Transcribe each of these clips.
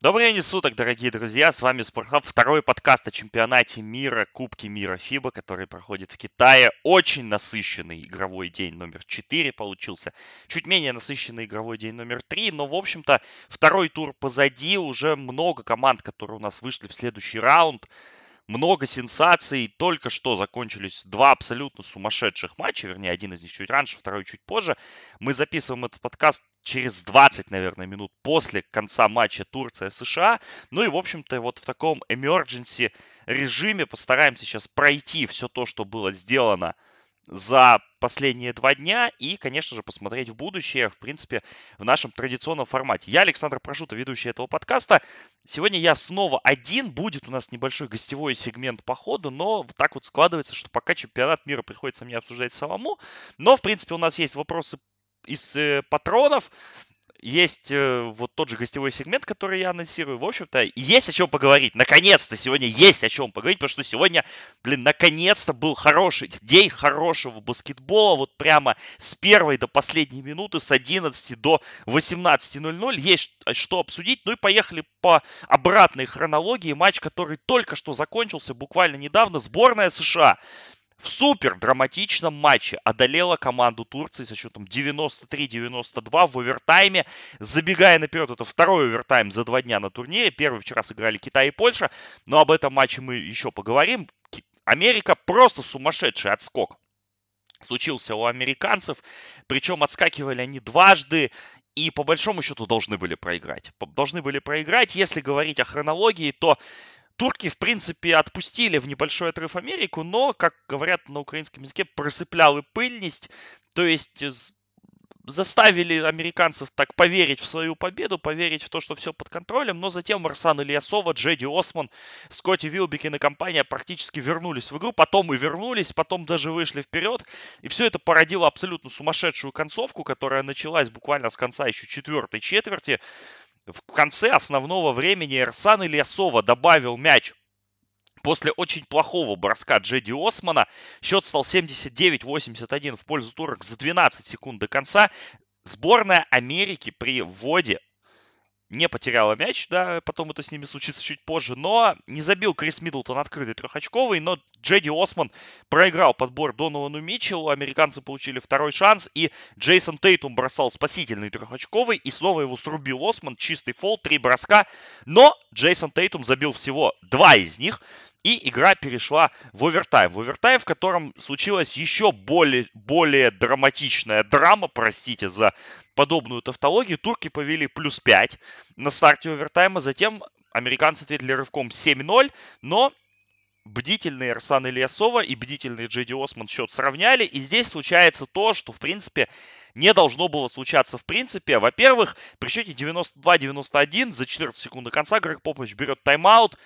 Добрый день суток, дорогие друзья! С вами Спортхаб, второй подкаст о чемпионате мира, Кубке мира ФИБА, который проходит в Китае. Очень насыщенный игровой день номер 4 получился. Чуть менее насыщенный игровой день номер 3, но, в общем-то, второй тур позади. Уже много команд, которые у нас вышли в следующий раунд много сенсаций. Только что закончились два абсолютно сумасшедших матча, вернее, один из них чуть раньше, второй чуть позже. Мы записываем этот подкаст через 20, наверное, минут после конца матча Турция-США. Ну и, в общем-то, вот в таком emergency режиме постараемся сейчас пройти все то, что было сделано за последние два дня и, конечно же, посмотреть в будущее, в принципе, в нашем традиционном формате. Я Александр Прошута, ведущий этого подкаста. Сегодня я снова один, будет у нас небольшой гостевой сегмент по ходу, но так вот складывается, что пока чемпионат мира приходится мне обсуждать самому. Но, в принципе, у нас есть вопросы из э, патронов есть э, вот тот же гостевой сегмент, который я анонсирую. В общем-то, есть о чем поговорить. Наконец-то сегодня есть о чем поговорить, потому что сегодня, блин, наконец-то был хороший день хорошего баскетбола. Вот прямо с первой до последней минуты, с 11 до 18.00 есть что обсудить. Ну и поехали по обратной хронологии. Матч, который только что закончился буквально недавно. Сборная США в супер драматичном матче одолела команду Турции со счетом 93-92 в овертайме. Забегая наперед, это второй овертайм за два дня на турнире. Первый вчера сыграли Китай и Польша, но об этом матче мы еще поговорим. Америка просто сумасшедший отскок случился у американцев. Причем отскакивали они дважды и по большому счету должны были проиграть. Должны были проиграть. Если говорить о хронологии, то турки, в принципе, отпустили в небольшой отрыв Америку, но, как говорят на украинском языке, просыплял пыльность, то есть заставили американцев так поверить в свою победу, поверить в то, что все под контролем, но затем Марсан Ильясова, Джеди Осман, Скотти Вилбекин и компания практически вернулись в игру, потом и вернулись, потом даже вышли вперед, и все это породило абсолютно сумасшедшую концовку, которая началась буквально с конца еще четвертой четверти, в конце основного времени Эрсан Ильясова добавил мяч После очень плохого броска Джеди Османа счет стал 79-81 в пользу турок за 12 секунд до конца. Сборная Америки при вводе не потеряла мяч, да, потом это с ними случится чуть позже, но не забил Крис Миддлтон открытый трехочковый, но Джеди Осман проиграл подбор Доновану Митчеллу, американцы получили второй шанс, и Джейсон Тейтум бросал спасительный трехочковый, и снова его срубил Осман, чистый фол, три броска, но Джейсон Тейтум забил всего два из них, и игра перешла в овертайм. В овертайм, в котором случилась еще более, более драматичная драма, простите за подобную тавтологию. Турки повели плюс 5 на старте овертайма. Затем американцы ответили рывком 7-0, но бдительный Арсан Ильясова и бдительный Джеди Осман счет сравняли. И здесь случается то, что, в принципе, не должно было случаться в принципе. Во-первых, при счете 92-91 за 14 секунд до конца Грег Попович берет тайм-аут,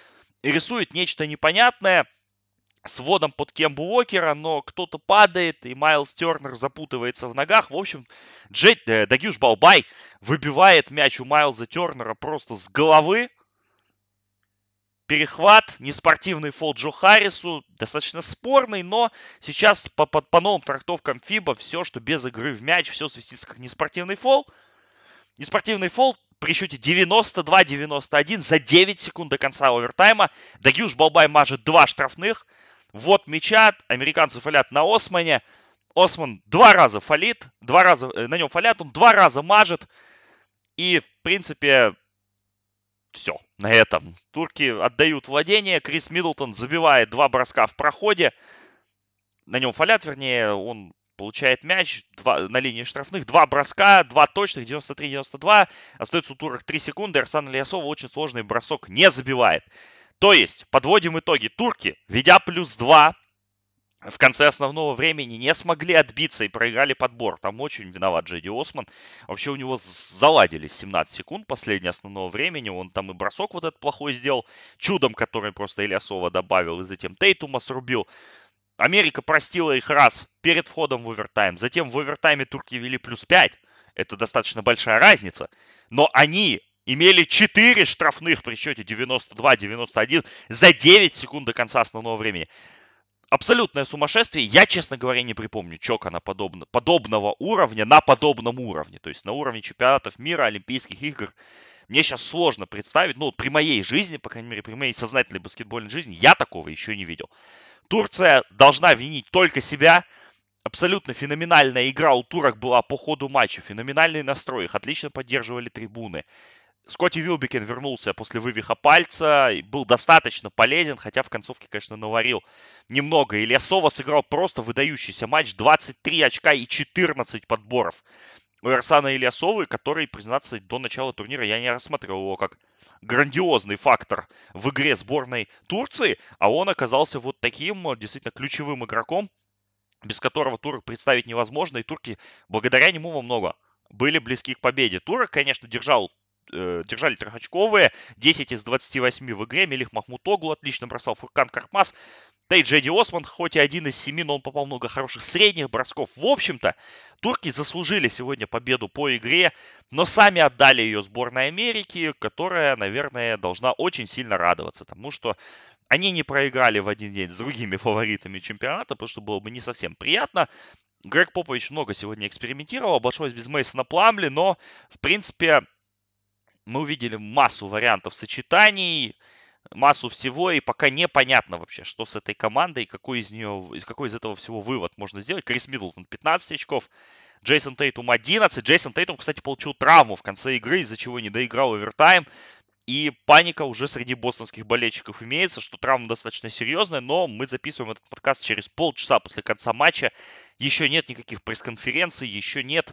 рисует нечто непонятное с вводом под Кембу Уокера, но кто-то падает, и Майлз Тернер запутывается в ногах. В общем, Джет, э, Дагюш Балбай выбивает мяч у Майлза Тернера просто с головы. Перехват, неспортивный фол Джо Харрису, достаточно спорный, но сейчас по, по, по новым трактовкам ФИБА все, что без игры в мяч, все свистится как неспортивный фол. Неспортивный фол при счете 92-91 за 9 секунд до конца овертайма. Дагюш Балбай мажет два штрафных. Вот мяча, американцы фалят на Османе. Осман два раза фалит, два раза, э, на нем фалят, он два раза мажет. И, в принципе, все на этом. Турки отдают владение. Крис Миддлтон забивает два броска в проходе. На нем фалят, вернее, он получает мяч два, на линии штрафных, два броска, два точных, 93-92, остается у турок 3 секунды, Арсан Ильясова очень сложный бросок не забивает. То есть, подводим итоги. Турки, ведя плюс 2, в конце основного времени не смогли отбиться и проиграли подбор. Там очень виноват Джеди Осман. Вообще у него заладились 17 секунд последнего основного времени. Он там и бросок вот этот плохой сделал. Чудом, который просто Ильясова добавил. И затем Тейтума срубил. Америка простила их раз перед входом в овертайм. Затем в овертайме турки вели плюс 5. Это достаточно большая разница. Но они имели 4 штрафных при счете 92-91 за 9 секунд до конца основного времени абсолютное сумасшествие. Я, честно говоря, не припомню Чока подобно, подобного уровня на подобном уровне. То есть на уровне чемпионатов мира, Олимпийских игр. Мне сейчас сложно представить, ну, при моей жизни, по крайней мере, при моей сознательной баскетбольной жизни, я такого еще не видел. Турция должна винить только себя. Абсолютно феноменальная игра у турок была по ходу матча. Феноменальный настрой. Их отлично поддерживали трибуны. Скотти Вилбикен вернулся после вывиха пальца, был достаточно полезен, хотя в концовке, конечно, наварил немного. Ильясова сыграл просто выдающийся матч, 23 очка и 14 подборов. У Арсана Ильясовы, который, признаться, до начала турнира я не рассматривал его как грандиозный фактор в игре сборной Турции, а он оказался вот таким действительно ключевым игроком, без которого турок представить невозможно, и турки благодаря нему во много были близки к победе. Турок, конечно, держал э, держали трехочковые. 10 из 28 в игре. Мелих Махмутоглу отлично бросал. Фуркан Карпмас. Да и Джеди Осман, хоть и один из семи, но он попал много хороших средних бросков. В общем-то, турки заслужили сегодня победу по игре, но сами отдали ее сборной Америки, которая, наверное, должна очень сильно радоваться тому, что они не проиграли в один день с другими фаворитами чемпионата, потому что было бы не совсем приятно. Грег Попович много сегодня экспериментировал, обошлось без Мейсона Пламли, но, в принципе, мы увидели массу вариантов сочетаний, массу всего, и пока непонятно вообще, что с этой командой, какой из нее, какой из этого всего вывод можно сделать. Крис Миддлтон 15 очков, Джейсон Тейтум 11. Джейсон Тейтум, кстати, получил травму в конце игры, из-за чего не доиграл овертайм. И паника уже среди бостонских болельщиков имеется, что травма достаточно серьезная, но мы записываем этот подкаст через полчаса после конца матча. Еще нет никаких пресс-конференций, еще нет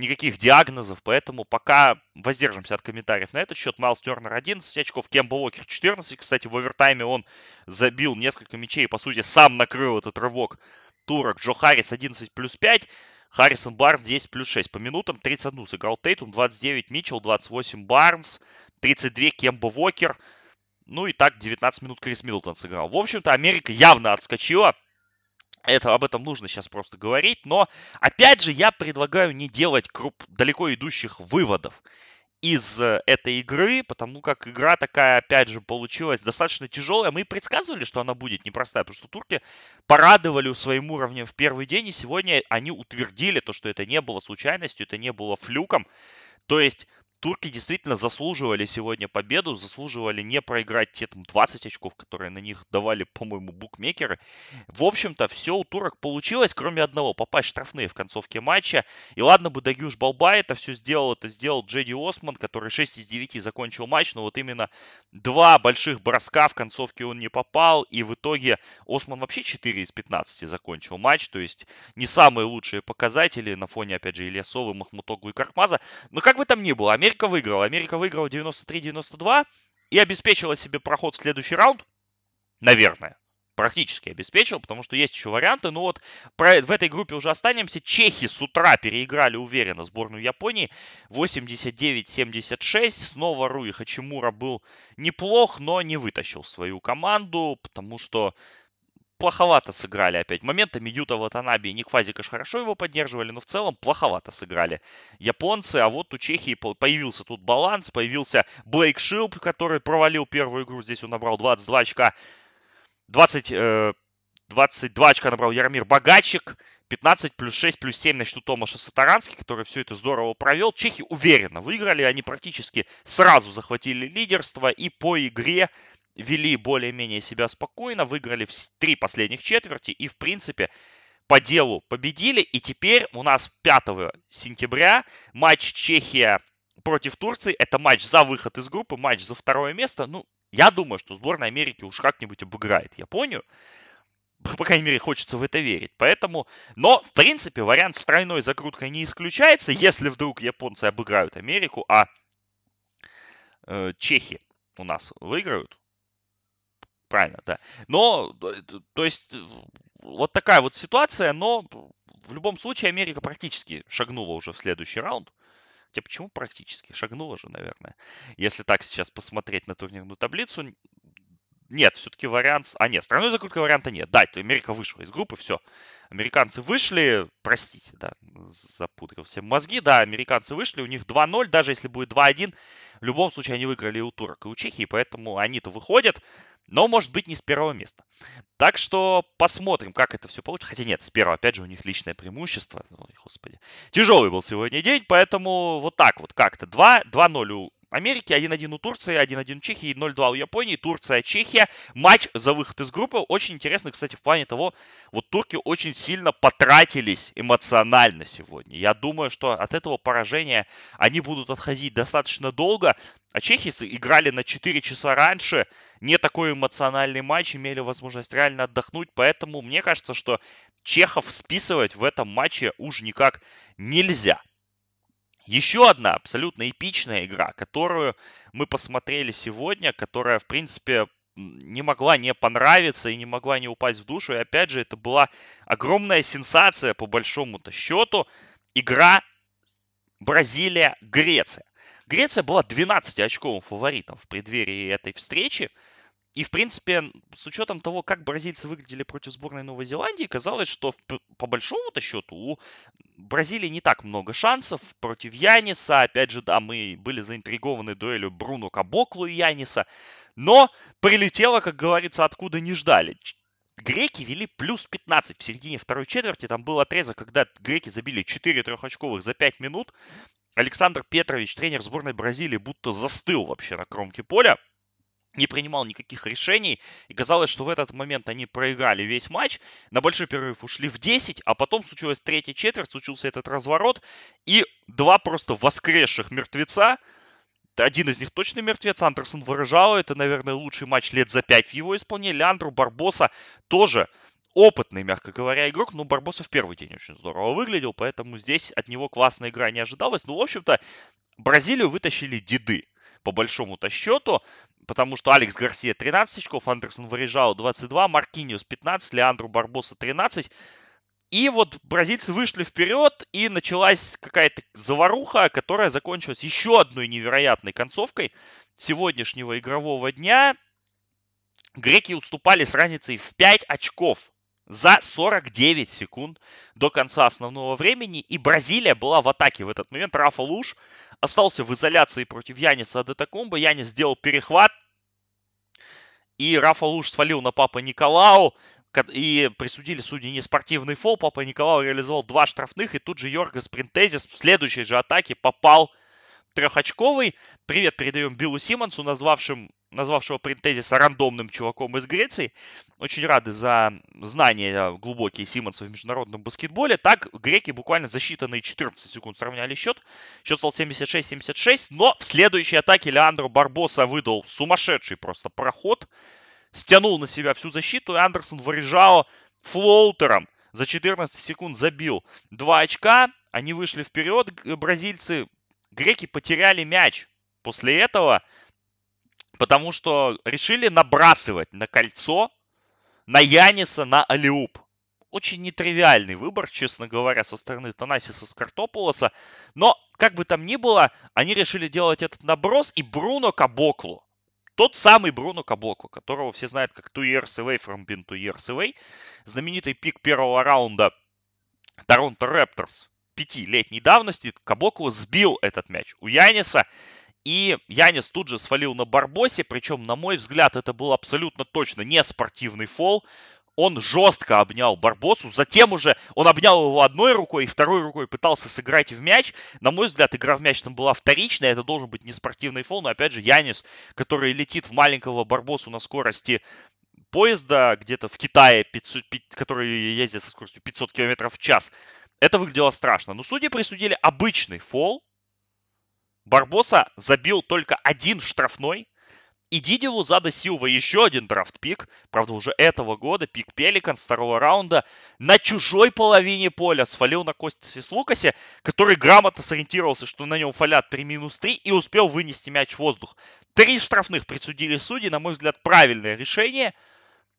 никаких диагнозов, поэтому пока воздержимся от комментариев на этот счет. Майлз Тернер 11 очков, Кемба Уокер 14. Кстати, в овертайме он забил несколько мячей, по сути, сам накрыл этот рывок турок. Джо Харрис 11 плюс 5. Харрисон Барнс 10 плюс 6. По минутам 31 сыграл Тейтум, 29 Митчелл, 28 Барнс, 32 Кемба Уокер. Ну и так 19 минут Крис Милтон сыграл. В общем-то, Америка явно отскочила это, об этом нужно сейчас просто говорить, но опять же я предлагаю не делать круп, далеко идущих выводов из э, этой игры, потому как игра такая, опять же, получилась достаточно тяжелая. Мы предсказывали, что она будет непростая, потому что турки порадовали своим уровнем в первый день, и сегодня они утвердили то, что это не было случайностью, это не было флюком. То есть турки действительно заслуживали сегодня победу, заслуживали не проиграть те там 20 очков, которые на них давали, по-моему, букмекеры. В общем-то, все у турок получилось, кроме одного, попасть в штрафные в концовке матча. И ладно бы Дагюш Балба это все сделал, это сделал Джеди Осман, который 6 из 9 закончил матч, но вот именно два больших броска в концовке он не попал, и в итоге Осман вообще 4 из 15 закончил матч, то есть не самые лучшие показатели на фоне, опять же, Ильясова, Махмутоглу и Каркмаза. Но как бы там ни было, Америка Америка выиграла. Америка выиграла 93-92 и обеспечила себе проход в следующий раунд. Наверное. Практически обеспечил, потому что есть еще варианты. Но вот про, в этой группе уже останемся. Чехи с утра переиграли уверенно сборную Японии. 89-76. Снова Руи Хачимура был неплох, но не вытащил свою команду, потому что плоховато сыграли опять. Моментами Юта Ватанаби и Ник Фазикаш хорошо его поддерживали, но в целом плоховато сыграли японцы. А вот у Чехии появился тут баланс, появился Блейк Шилп, который провалил первую игру. Здесь он набрал 22 очка. 20, э, 22 очка набрал Яромир Богачик. 15 плюс 6 плюс 7 на счету Томаша Сатарански, который все это здорово провел. Чехи уверенно выиграли, они практически сразу захватили лидерство и по игре вели более-менее себя спокойно, выиграли в три последних четверти и, в принципе, по делу победили. И теперь у нас 5 сентября матч Чехия против Турции. Это матч за выход из группы, матч за второе место. Ну, я думаю, что сборная Америки уж как-нибудь обыграет Японию. По крайней мере, хочется в это верить. Поэтому, но, в принципе, вариант с тройной закруткой не исключается, если вдруг японцы обыграют Америку, а э, чехи у нас выиграют правильно, да. Но, то есть, вот такая вот ситуация, но в любом случае Америка практически шагнула уже в следующий раунд. Хотя почему практически? Шагнула же, наверное. Если так сейчас посмотреть на турнирную таблицу, нет, все-таки вариант... А, нет, страной закрутка варианта нет. Да, Америка вышла из группы, все. Американцы вышли, простите, да, запутал все мозги, да, американцы вышли, у них 2-0, даже если будет 2-1, в любом случае они выиграли у турок и у Чехии, поэтому они-то выходят, но, может быть, не с первого места. Так что посмотрим, как это все получится. Хотя нет, с первого, опять же, у них личное преимущество. Ой, господи. Тяжелый был сегодня день, поэтому вот так вот как-то. 2-0 у Америки, 1-1 у Турции, 1-1 у Чехии, 0-2 у Японии, Турция, Чехия. Матч за выход из группы очень интересный, кстати, в плане того, вот турки очень сильно потратились эмоционально сегодня. Я думаю, что от этого поражения они будут отходить достаточно долго, а чехи играли на 4 часа раньше, не такой эмоциональный матч, имели возможность реально отдохнуть, поэтому мне кажется, что чехов списывать в этом матче уж никак нельзя. Еще одна абсолютно эпичная игра, которую мы посмотрели сегодня, которая, в принципе, не могла не понравиться и не могла не упасть в душу. И опять же, это была огромная сенсация по большому-то счету. Игра Бразилия-Греция. Греция была 12-очковым фаворитом в преддверии этой встречи. И, в принципе, с учетом того, как бразильцы выглядели против сборной Новой Зеландии, казалось, что по большому-то счету у Бразилии не так много шансов против Яниса. Опять же, да, мы были заинтригованы дуэлью Бруно Кабоклу и Яниса. Но прилетело, как говорится, откуда не ждали. Греки вели плюс 15 в середине второй четверти. Там был отрезок, когда греки забили 4 трехочковых за 5 минут. Александр Петрович, тренер сборной Бразилии, будто застыл вообще на кромке поля не принимал никаких решений, и казалось, что в этот момент они проиграли весь матч, на большой перерыв ушли в 10, а потом случилась третья четверть, случился этот разворот, и два просто воскресших мертвеца, один из них точно мертвец, Андерсон выражал, это, наверное, лучший матч лет за пять в его исполнении, Леандру Барбоса тоже опытный, мягко говоря, игрок, но Барбоса в первый день очень здорово выглядел, поэтому здесь от него классная игра не ожидалась. Ну, в общем-то, Бразилию вытащили деды по большому-то счету потому что Алекс Гарсия 13 очков, Андерсон Варежао 22, Маркиниус 15, Леандру Барбоса 13. И вот бразильцы вышли вперед, и началась какая-то заваруха, которая закончилась еще одной невероятной концовкой сегодняшнего игрового дня. Греки уступали с разницей в 5 очков за 49 секунд до конца основного времени. И Бразилия была в атаке в этот момент. Рафа Луш остался в изоляции против Яниса Адетакумба. Янис сделал перехват. И Рафа Луш свалил на папа Николау. И присудили судьи не спортивный фол. Папа Николау реализовал два штрафных. И тут же Йоргас Принтезис в следующей же атаке попал трехочковый. Привет передаем Биллу Симмонсу, назвавшим, назвавшего Принтезиса рандомным чуваком из Греции. Очень рады за знания глубокие Симмонса в международном баскетболе. Так, греки буквально за считанные 14 секунд сравняли счет. Счет стал 76-76, но в следующей атаке Леандро Барбоса выдал сумасшедший просто проход. Стянул на себя всю защиту, и Андерсон Варежао флоутером за 14 секунд забил 2 очка. Они вышли вперед, бразильцы греки потеряли мяч после этого, потому что решили набрасывать на кольцо, на Яниса, на Алиуп. Очень нетривиальный выбор, честно говоря, со стороны Танасиса Скартополоса. Но, как бы там ни было, они решили делать этот наброс, и Бруно Кабоклу, тот самый Бруно Каблоку, которого все знают как Two Years Away from Being Two Years Away, знаменитый пик первого раунда Торонто Raptors пятилетней давности Кабоклу сбил этот мяч у Яниса. И Янис тут же свалил на Барбосе, причем, на мой взгляд, это был абсолютно точно не спортивный фол. Он жестко обнял Барбосу, затем уже он обнял его одной рукой и второй рукой пытался сыграть в мяч. На мой взгляд, игра в мяч там была вторичная, это должен быть не спортивный фол, но опять же Янис, который летит в маленького Барбосу на скорости поезда где-то в Китае, 500, который ездит со скоростью 500 км в час, это выглядело страшно. Но судьи присудили обычный фол. Барбоса забил только один штрафной. И Диди Лузада Силва еще один драфт-пик, правда уже этого года, пик Пеликан с второго раунда, на чужой половине поля свалил на Костисе Лукасе, который грамотно сориентировался, что на нем фалят 3 минус 3 и успел вынести мяч в воздух. Три штрафных присудили судьи, на мой взгляд, правильное решение.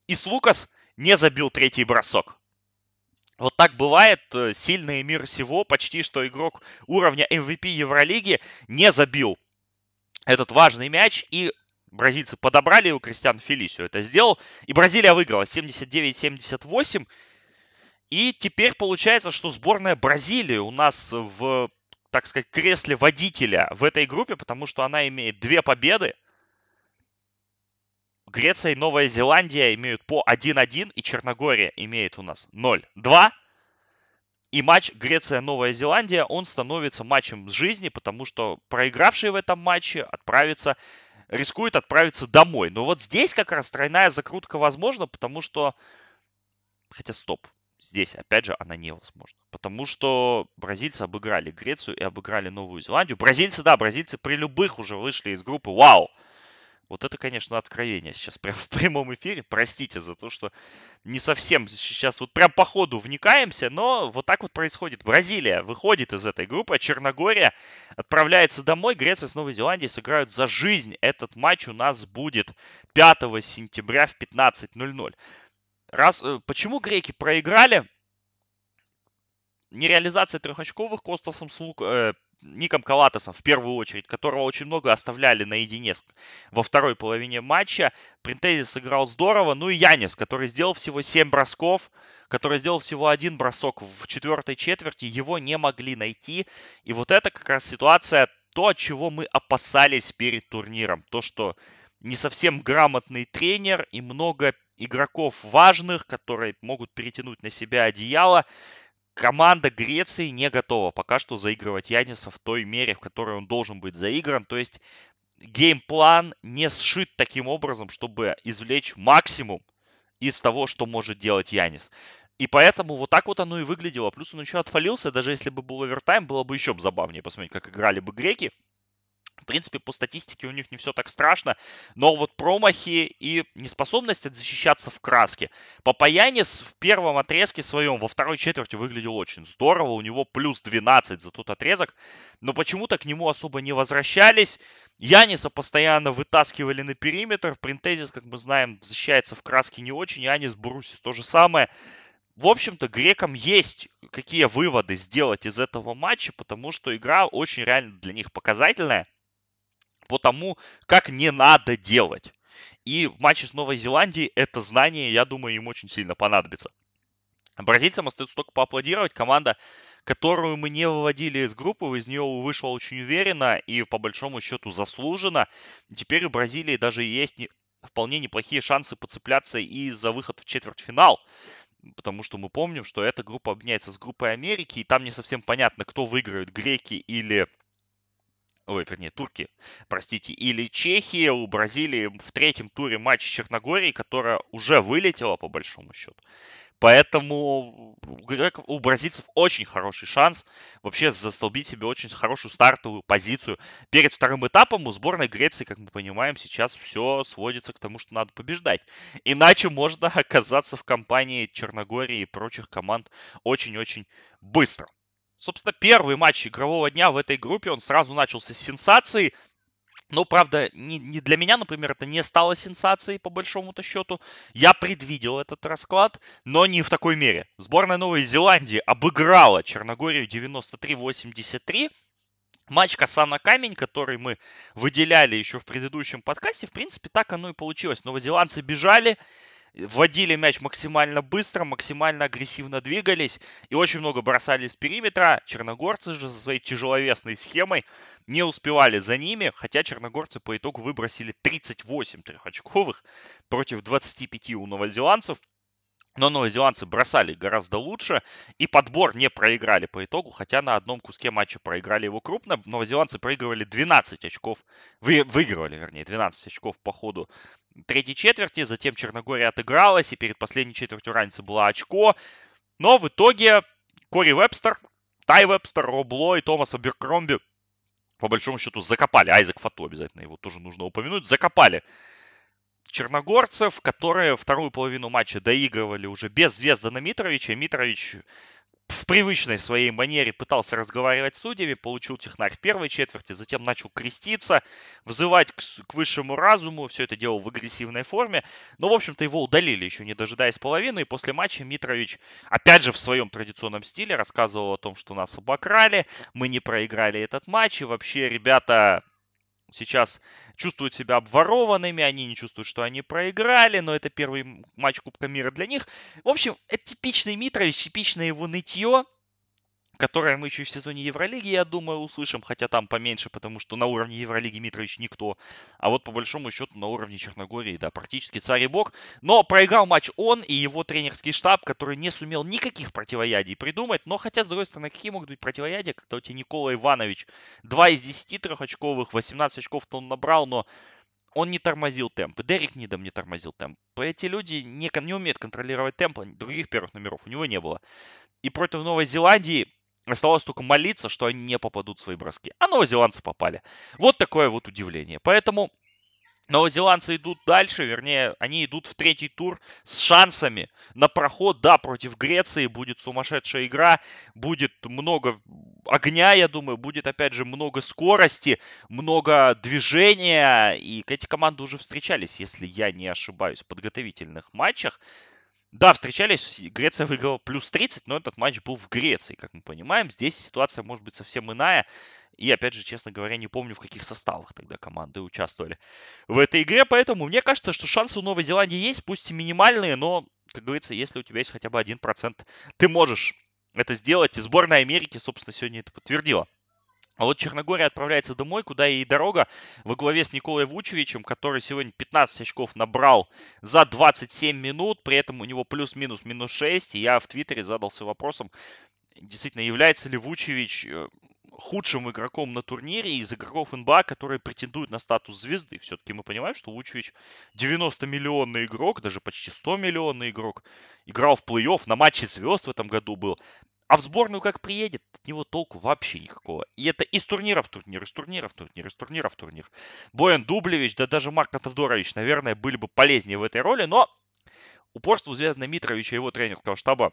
И Лукас не забил третий бросок. Вот так бывает. Э, сильный мир всего, почти что игрок уровня MVP Евролиги не забил этот важный мяч. И бразильцы подобрали его, Кристиан Фелисио это сделал. И Бразилия выиграла 79-78. И теперь получается, что сборная Бразилии у нас в, так сказать, кресле водителя в этой группе, потому что она имеет две победы. Греция и Новая Зеландия имеют по 1-1, и Черногория имеет у нас 0-2. И матч Греция-Новая Зеландия, он становится матчем с жизни, потому что проигравший в этом матче отправится, рискует отправиться домой. Но вот здесь как раз тройная закрутка возможна, потому что... Хотя стоп, здесь опять же она невозможна. Потому что бразильцы обыграли Грецию и обыграли Новую Зеландию. Бразильцы, да, бразильцы при любых уже вышли из группы. Вау! Вот это, конечно, откровение сейчас прямо в прямом эфире. Простите за то, что не совсем сейчас вот прям по ходу вникаемся, но вот так вот происходит. Бразилия выходит из этой группы, Черногория отправляется домой. Греция с Новой Зеландией сыграют за жизнь. Этот матч у нас будет 5 сентября в 15.00. Раз, э, почему греки проиграли? Нереализация трехочковых Костасом Слук, э, Ником Калатосом в первую очередь, которого очень много оставляли наедине во второй половине матча. Принтези сыграл здорово. Ну и Янис, который сделал всего 7 бросков, который сделал всего один бросок в четвертой четверти, его не могли найти. И вот это как раз ситуация, то, чего мы опасались перед турниром. То, что не совсем грамотный тренер и много игроков важных, которые могут перетянуть на себя одеяло команда Греции не готова пока что заигрывать Яниса в той мере, в которой он должен быть заигран. То есть геймплан не сшит таким образом, чтобы извлечь максимум из того, что может делать Янис. И поэтому вот так вот оно и выглядело. Плюс он еще отфалился, даже если бы был овертайм, было бы еще забавнее посмотреть, как играли бы греки. В принципе, по статистике у них не все так страшно, но вот промахи и неспособность защищаться в краске. Папаянис в первом отрезке своем, во второй четверти выглядел очень здорово, у него плюс 12 за тот отрезок, но почему-то к нему особо не возвращались. Яниса постоянно вытаскивали на периметр, Принтезис, как мы знаем, защищается в краске не очень, Янис Брусис то же самое. В общем-то, грекам есть какие выводы сделать из этого матча, потому что игра очень реально для них показательная по тому, как не надо делать. И в матче с Новой Зеландией это знание, я думаю, им очень сильно понадобится. Бразильцам остается только поаплодировать. Команда, которую мы не выводили из группы, из нее вышла очень уверенно и по большому счету заслуженно. Теперь у Бразилии даже есть не, вполне неплохие шансы подцепляться и за выход в четвертьфинал. Потому что мы помним, что эта группа объединяется с группой Америки, и там не совсем понятно, кто выиграет, греки или ой, вернее, турки, простите, или Чехия у Бразилии в третьем туре матч Черногории, которая уже вылетела по большому счету. Поэтому у бразильцев очень хороший шанс вообще застолбить себе очень хорошую стартовую позицию. Перед вторым этапом у сборной Греции, как мы понимаем, сейчас все сводится к тому, что надо побеждать. Иначе можно оказаться в компании Черногории и прочих команд очень-очень быстро. Собственно, первый матч игрового дня в этой группе, он сразу начался с сенсации. Но, правда, не, не для меня, например, это не стало сенсацией, по большому-то счету. Я предвидел этот расклад, но не в такой мере. Сборная Новой Зеландии обыграла Черногорию 93-83. Матч коса на камень, который мы выделяли еще в предыдущем подкасте, в принципе, так оно и получилось. Новозеландцы бежали, вводили мяч максимально быстро, максимально агрессивно двигались и очень много бросали с периметра. Черногорцы же со своей тяжеловесной схемой не успевали за ними, хотя черногорцы по итогу выбросили 38 трехочковых против 25 у новозеландцев. Но новозеландцы бросали гораздо лучше, и подбор не проиграли по итогу, хотя на одном куске матча проиграли его крупно. Новозеландцы проигрывали 12 очков, вы, выигрывали, вернее, 12 очков по ходу третьей четверти, затем Черногория отыгралась, и перед последней четвертью разница была очко. Но в итоге Кори Вебстер, Тай Вебстер, Роб Лоу и Томас Аберкромби по большому счету закопали. Айзек Фату обязательно его тоже нужно упомянуть. Закопали черногорцев, которые вторую половину матча доигрывали уже без Звездана Митровича. Митрович в привычной своей манере пытался разговаривать с судьями, получил технарь в первой четверти, затем начал креститься, вызывать к, к высшему разуму, все это делал в агрессивной форме. Но, в общем-то, его удалили еще не дожидаясь половины, и после матча Митрович, опять же в своем традиционном стиле, рассказывал о том, что нас обокрали, мы не проиграли этот матч, и вообще, ребята, сейчас чувствуют себя обворованными, они не чувствуют, что они проиграли, но это первый матч Кубка мира для них. В общем, это типичный Митрович, типичное его нытье, которое мы еще в сезоне Евролиги, я думаю, услышим, хотя там поменьше, потому что на уровне Евролиги Митрович никто. А вот по большому счету на уровне Черногории, да, практически царь и бог. Но проиграл матч он и его тренерский штаб, который не сумел никаких противоядий придумать. Но хотя, с другой стороны, какие могут быть противоядия, когда у тебя Никола Иванович 2 из 10 трехочковых, 18 очков-то он набрал, но он не тормозил темп. Дерек Нидом не тормозил темп. Эти люди не, не умеют контролировать темп, других первых номеров у него не было. И против Новой Зеландии Оставалось только молиться, что они не попадут в свои броски. А новозеландцы попали. Вот такое вот удивление. Поэтому Новозеландцы идут дальше, вернее, они идут в третий тур с шансами на проход. Да, против Греции будет сумасшедшая игра, будет много огня, я думаю, будет, опять же, много скорости, много движения. И эти команды уже встречались, если я не ошибаюсь, в подготовительных матчах. Да, встречались, Греция выиграла плюс 30, но этот матч был в Греции, как мы понимаем. Здесь ситуация может быть совсем иная. И, опять же, честно говоря, не помню, в каких составах тогда команды участвовали в этой игре. Поэтому мне кажется, что шансы у Новой Зеландии есть, пусть и минимальные, но, как говорится, если у тебя есть хотя бы один процент, ты можешь это сделать. И сборная Америки, собственно, сегодня это подтвердила. А вот Черногория отправляется домой, куда ей дорога, во главе с Николой Вучевичем, который сегодня 15 очков набрал за 27 минут, при этом у него плюс-минус минус 6. И я в Твиттере задался вопросом, действительно, является ли Вучевич э, худшим игроком на турнире из игроков НБА, которые претендуют на статус звезды. Все-таки мы понимаем, что Вучевич 90-миллионный игрок, даже почти 100-миллионный игрок. Играл в плей-офф, на матче звезд в этом году был. А в сборную как приедет, от него толку вообще никакого. И это из турнира в турнир, из турнира в турнир, из турнира в турнир. Боян Дублевич, да даже Марк Тавдорович, наверное, были бы полезнее в этой роли, но упорству Звездана Митровича и его тренерского штаба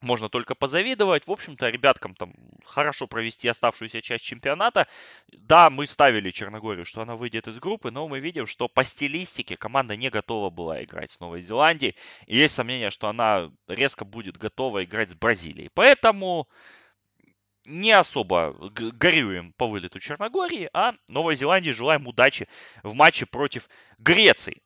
можно только позавидовать. В общем-то, ребяткам там хорошо провести оставшуюся часть чемпионата. Да, мы ставили Черногорию, что она выйдет из группы, но мы видим, что по стилистике команда не готова была играть с Новой Зеландией. И есть сомнение, что она резко будет готова играть с Бразилией. Поэтому не особо горюем по вылету Черногории, а Новой Зеландии желаем удачи в матче против Греции.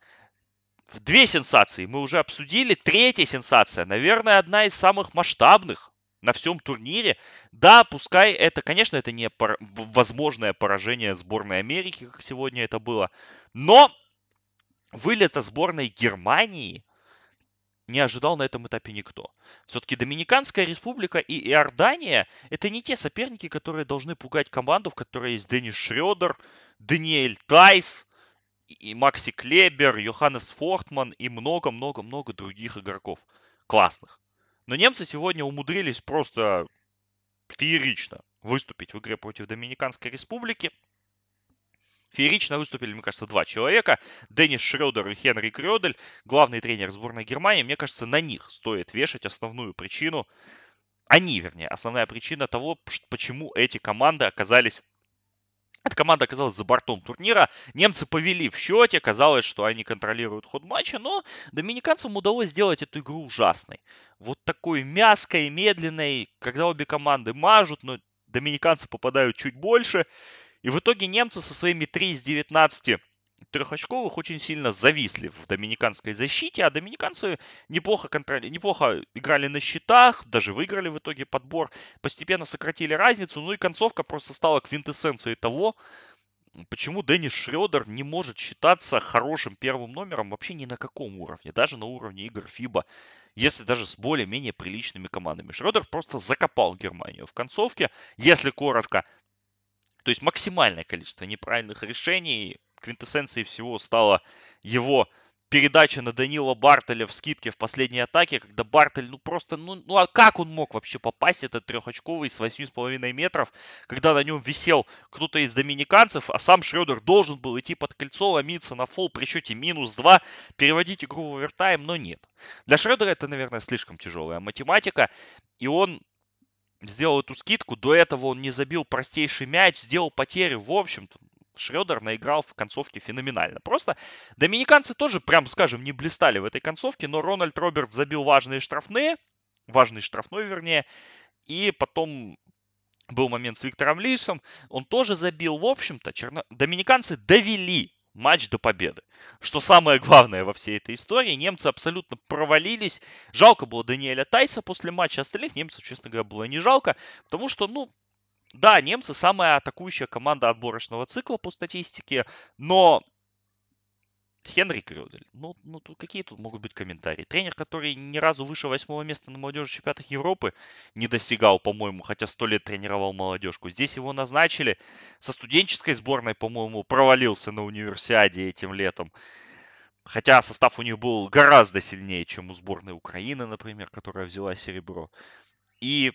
Две сенсации мы уже обсудили. Третья сенсация, наверное, одна из самых масштабных на всем турнире. Да, пускай это, конечно, это не пор- возможное поражение сборной Америки, как сегодня это было, но вылета сборной Германии не ожидал на этом этапе никто. Все-таки Доминиканская республика и Иордания – это не те соперники, которые должны пугать команду, в которой есть Денис Шредер, Даниэль Тайс – и Макси Клебер, Йоханнес Фортман и много-много-много других игроков классных. Но немцы сегодня умудрились просто феерично выступить в игре против Доминиканской Республики. Феерично выступили, мне кажется, два человека. Денис Шредер и Хенри Крёдель, главный тренер сборной Германии. Мне кажется, на них стоит вешать основную причину. Они, вернее, основная причина того, почему эти команды оказались эта команда оказалась за бортом турнира. Немцы повели в счете. Казалось, что они контролируют ход матча. Но доминиканцам удалось сделать эту игру ужасной. Вот такой мяской, медленной, когда обе команды мажут, но доминиканцы попадают чуть больше. И в итоге немцы со своими 3 из 19 трехочковых очень сильно зависли в доминиканской защите, а доминиканцы неплохо, контроли... неплохо играли на счетах, даже выиграли в итоге подбор, постепенно сократили разницу, ну и концовка просто стала квинтэссенцией того, почему Деннис Шредер не может считаться хорошим первым номером вообще ни на каком уровне, даже на уровне игр ФИБА, если даже с более-менее приличными командами. Шредер просто закопал Германию в концовке, если коротко. То есть максимальное количество неправильных решений, квинтэссенцией всего стала его передача на Данила Бартеля в скидке в последней атаке, когда Бартель, ну просто, ну, ну а как он мог вообще попасть, этот трехочковый с 8,5 метров, когда на нем висел кто-то из доминиканцев, а сам Шредер должен был идти под кольцо, ломиться на фол при счете минус 2, переводить игру в овертайм, но нет. Для Шредера это, наверное, слишком тяжелая математика, и он сделал эту скидку. До этого он не забил простейший мяч, сделал потери. В общем-то, Шредер наиграл в концовке феноменально. Просто доминиканцы тоже, прям скажем, не блистали в этой концовке, но Рональд Роберт забил важные штрафные, важный штрафной, вернее, и потом был момент с Виктором Лисом, он тоже забил, в общем-то, черно... доминиканцы довели матч до победы. Что самое главное во всей этой истории, немцы абсолютно провалились. Жалко было Даниэля Тайса после матча, остальных немцев, честно говоря, было не жалко, потому что, ну, да, немцы самая атакующая команда отборочного цикла по статистике, но Хенри Крюдель. Ну, ну тут какие тут могут быть комментарии? Тренер, который ни разу выше восьмого места на молодежи чемпионатах Европы не достигал, по-моему, хотя сто лет тренировал молодежку. Здесь его назначили. Со студенческой сборной, по-моему, провалился на универсиаде этим летом. Хотя состав у них был гораздо сильнее, чем у сборной Украины, например, которая взяла серебро. И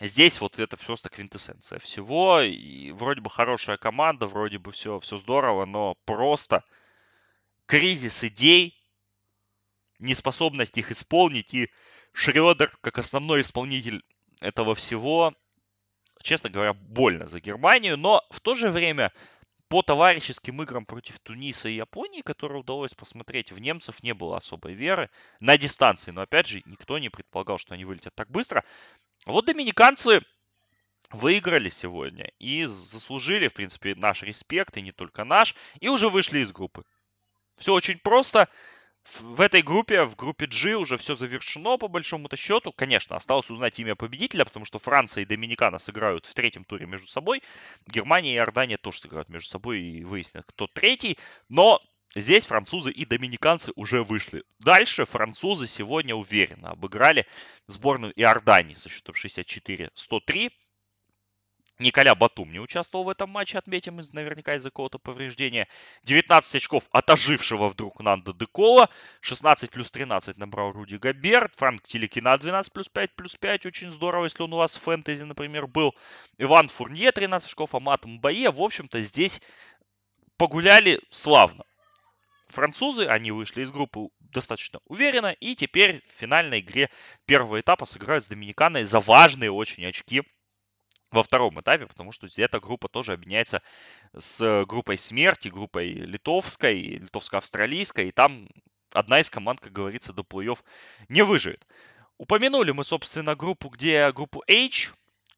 Здесь вот это просто квинтэссенция всего. И вроде бы хорошая команда, вроде бы все, все здорово, но просто кризис идей, неспособность их исполнить, и Шредер, как основной исполнитель этого всего, честно говоря, больно за Германию, но в то же время по товарищеским играм против Туниса и Японии, которые удалось посмотреть, в немцев не было особой веры на дистанции. Но опять же, никто не предполагал, что они вылетят так быстро. Вот доминиканцы выиграли сегодня и заслужили, в принципе, наш респект, и не только наш, и уже вышли из группы. Все очень просто. В этой группе, в группе G уже все завершено по большому-то счету. Конечно, осталось узнать имя победителя, потому что Франция и Доминикана сыграют в третьем туре между собой. Германия и Иордания тоже сыграют между собой и выяснят, кто третий. Но здесь французы и доминиканцы уже вышли. Дальше французы сегодня уверенно обыграли сборную Иордании со счетом 64-103. Николя Батум не участвовал в этом матче, отметим, из, наверняка из-за какого-то повреждения. 19 очков от ожившего вдруг Нанда Декола. 16 плюс 13 набрал Руди Габерт. Франк Телекина 12 плюс 5 плюс 5. Очень здорово, если он у вас в фэнтези, например, был. Иван Фурнье 13 очков, Амат Мбае. В общем-то, здесь погуляли славно. Французы, они вышли из группы достаточно уверенно. И теперь в финальной игре первого этапа сыграют с Доминиканой за важные очень очки во втором этапе, потому что эта группа тоже объединяется с группой смерти, группой литовской, литовско-австралийской, и там одна из команд, как говорится, до плей-офф не выживет. Упомянули мы, собственно, группу, где группу H,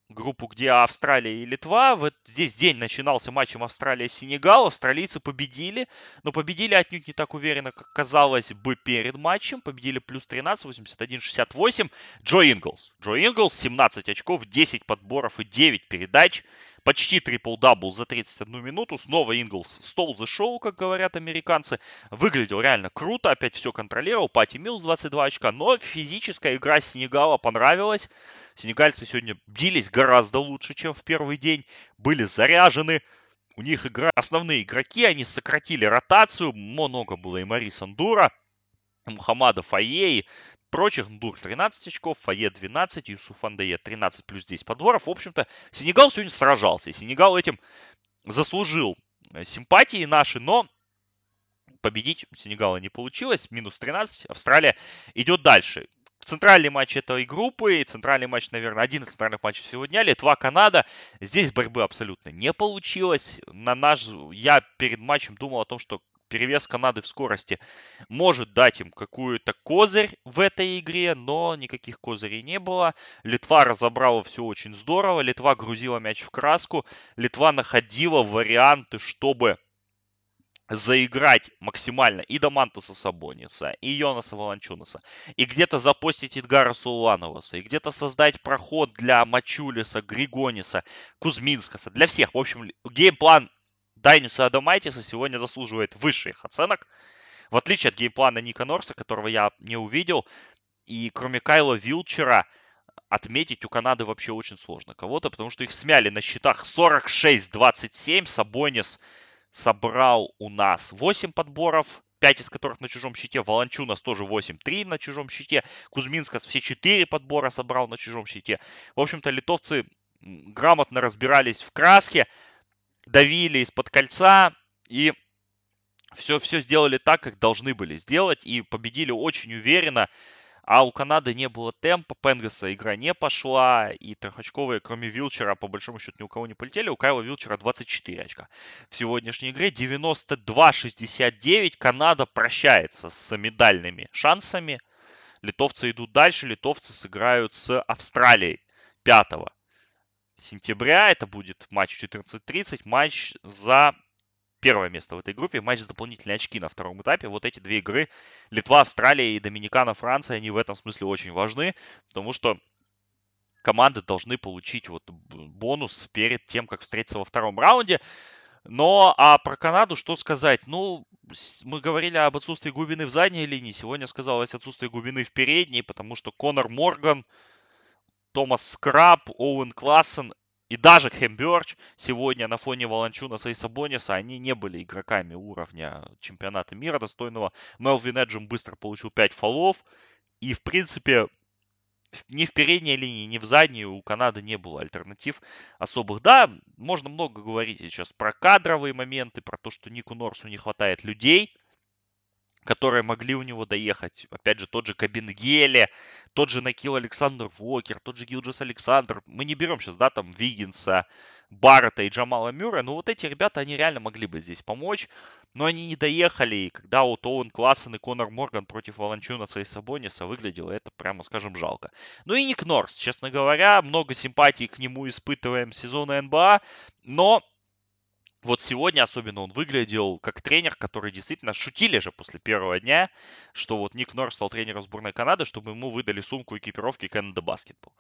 группу, где Австралия и Литва. Вот здесь день начинался матчем Австралия-Сенегал. Австралийцы победили, но победили отнюдь не так уверенно, как казалось бы перед матчем. Победили плюс 13, 81-68. Джо Инглс. Джо Инглс 17 очков, 10 подборов и 9 передач. Почти трипл-дабл за 31 минуту. Снова Инглс stole the show, как говорят американцы. Выглядел реально круто, опять все контролировал. Пати Милс 22 очка. Но физическая игра Сенегала понравилась. Сенегальцы сегодня бились гораздо лучше, чем в первый день. Были заряжены. У них игра... основные игроки, они сократили ротацию. Много было и Мориса Ндура, Мухаммада Фае, и прочих. Ндур 13 очков, Фае 12, Юсуф Андае 13 плюс 10 подборов. В общем-то, Сенегал сегодня сражался. И Сенегал этим заслужил э, симпатии наши, но победить Сенегала не получилось. Минус 13. Австралия идет дальше центральный матч этой группы, центральный матч, наверное, один из центральных матчей сегодня, Литва-Канада. Здесь борьбы абсолютно не получилось. На наш, я перед матчем думал о том, что перевес Канады в скорости может дать им какую-то козырь в этой игре, но никаких козырей не было. Литва разобрала все очень здорово, Литва грузила мяч в краску, Литва находила варианты, чтобы заиграть максимально и Домантаса Сабониса, и Йонаса Волончунаса, и где-то запостить Эдгара Сулановаса, и где-то создать проход для Мачулиса, Григониса, Кузминскаса, для всех. В общем, геймплан Дайнюса Адамайтиса сегодня заслуживает высших оценок, в отличие от геймплана Ника Норса, которого я не увидел, и кроме Кайла Вилчера, отметить у Канады вообще очень сложно кого-то, потому что их смяли на счетах 46-27, Сабонис собрал у нас 8 подборов, 5 из которых на чужом щите. Волончунас тоже 8-3 на чужом щите. Кузьминскас все 4 подбора собрал на чужом щите. В общем-то, литовцы грамотно разбирались в краске, давили из-под кольца и все, все сделали так, как должны были сделать. И победили очень уверенно. А у Канады не было темпа, Пенгаса игра не пошла, и трехочковые, кроме Вилчера, по большому счету ни у кого не полетели. У Кайла Вилчера 24 очка. В сегодняшней игре 92-69. Канада прощается с медальными шансами. Литовцы идут дальше. Литовцы сыграют с Австралией 5 сентября. Это будет матч 14.30. Матч за первое место в этой группе, матч с дополнительные очки на втором этапе. Вот эти две игры, Литва, Австралия и Доминикана, Франция, они в этом смысле очень важны, потому что команды должны получить вот бонус перед тем, как встретиться во втором раунде. Но а про Канаду что сказать? Ну, мы говорили об отсутствии глубины в задней линии. Сегодня сказалось отсутствие глубины в передней, потому что Конор Морган, Томас Скраб, Оуэн Классен и даже Хемберч сегодня на фоне Волончунаса и Сабониса, они не были игроками уровня чемпионата мира достойного. Мелвин Эджем быстро получил 5 фолов. И, в принципе, ни в передней линии, ни в задней у Канады не было альтернатив особых. Да, можно много говорить сейчас про кадровые моменты, про то, что Нику Норсу не хватает людей – которые могли у него доехать. Опять же, тот же Кабин Геле, тот же Накил Александр Вокер, тот же Гилджес Александр. Мы не берем сейчас, да, там Виггинса, Баррета и Джамала Мюра, но вот эти ребята, они реально могли бы здесь помочь, но они не доехали, и когда вот Оуэн Классен и Конор Морган против Волончунаса и Сабониса выглядело, это, прямо скажем, жалко. Ну и Ник Норс, честно говоря, много симпатий к нему испытываем сезона НБА, но вот сегодня особенно он выглядел как тренер, который действительно шутили же после первого дня, что вот Ник Норс стал тренером сборной Канады, чтобы ему выдали сумку экипировки Canada Basketball.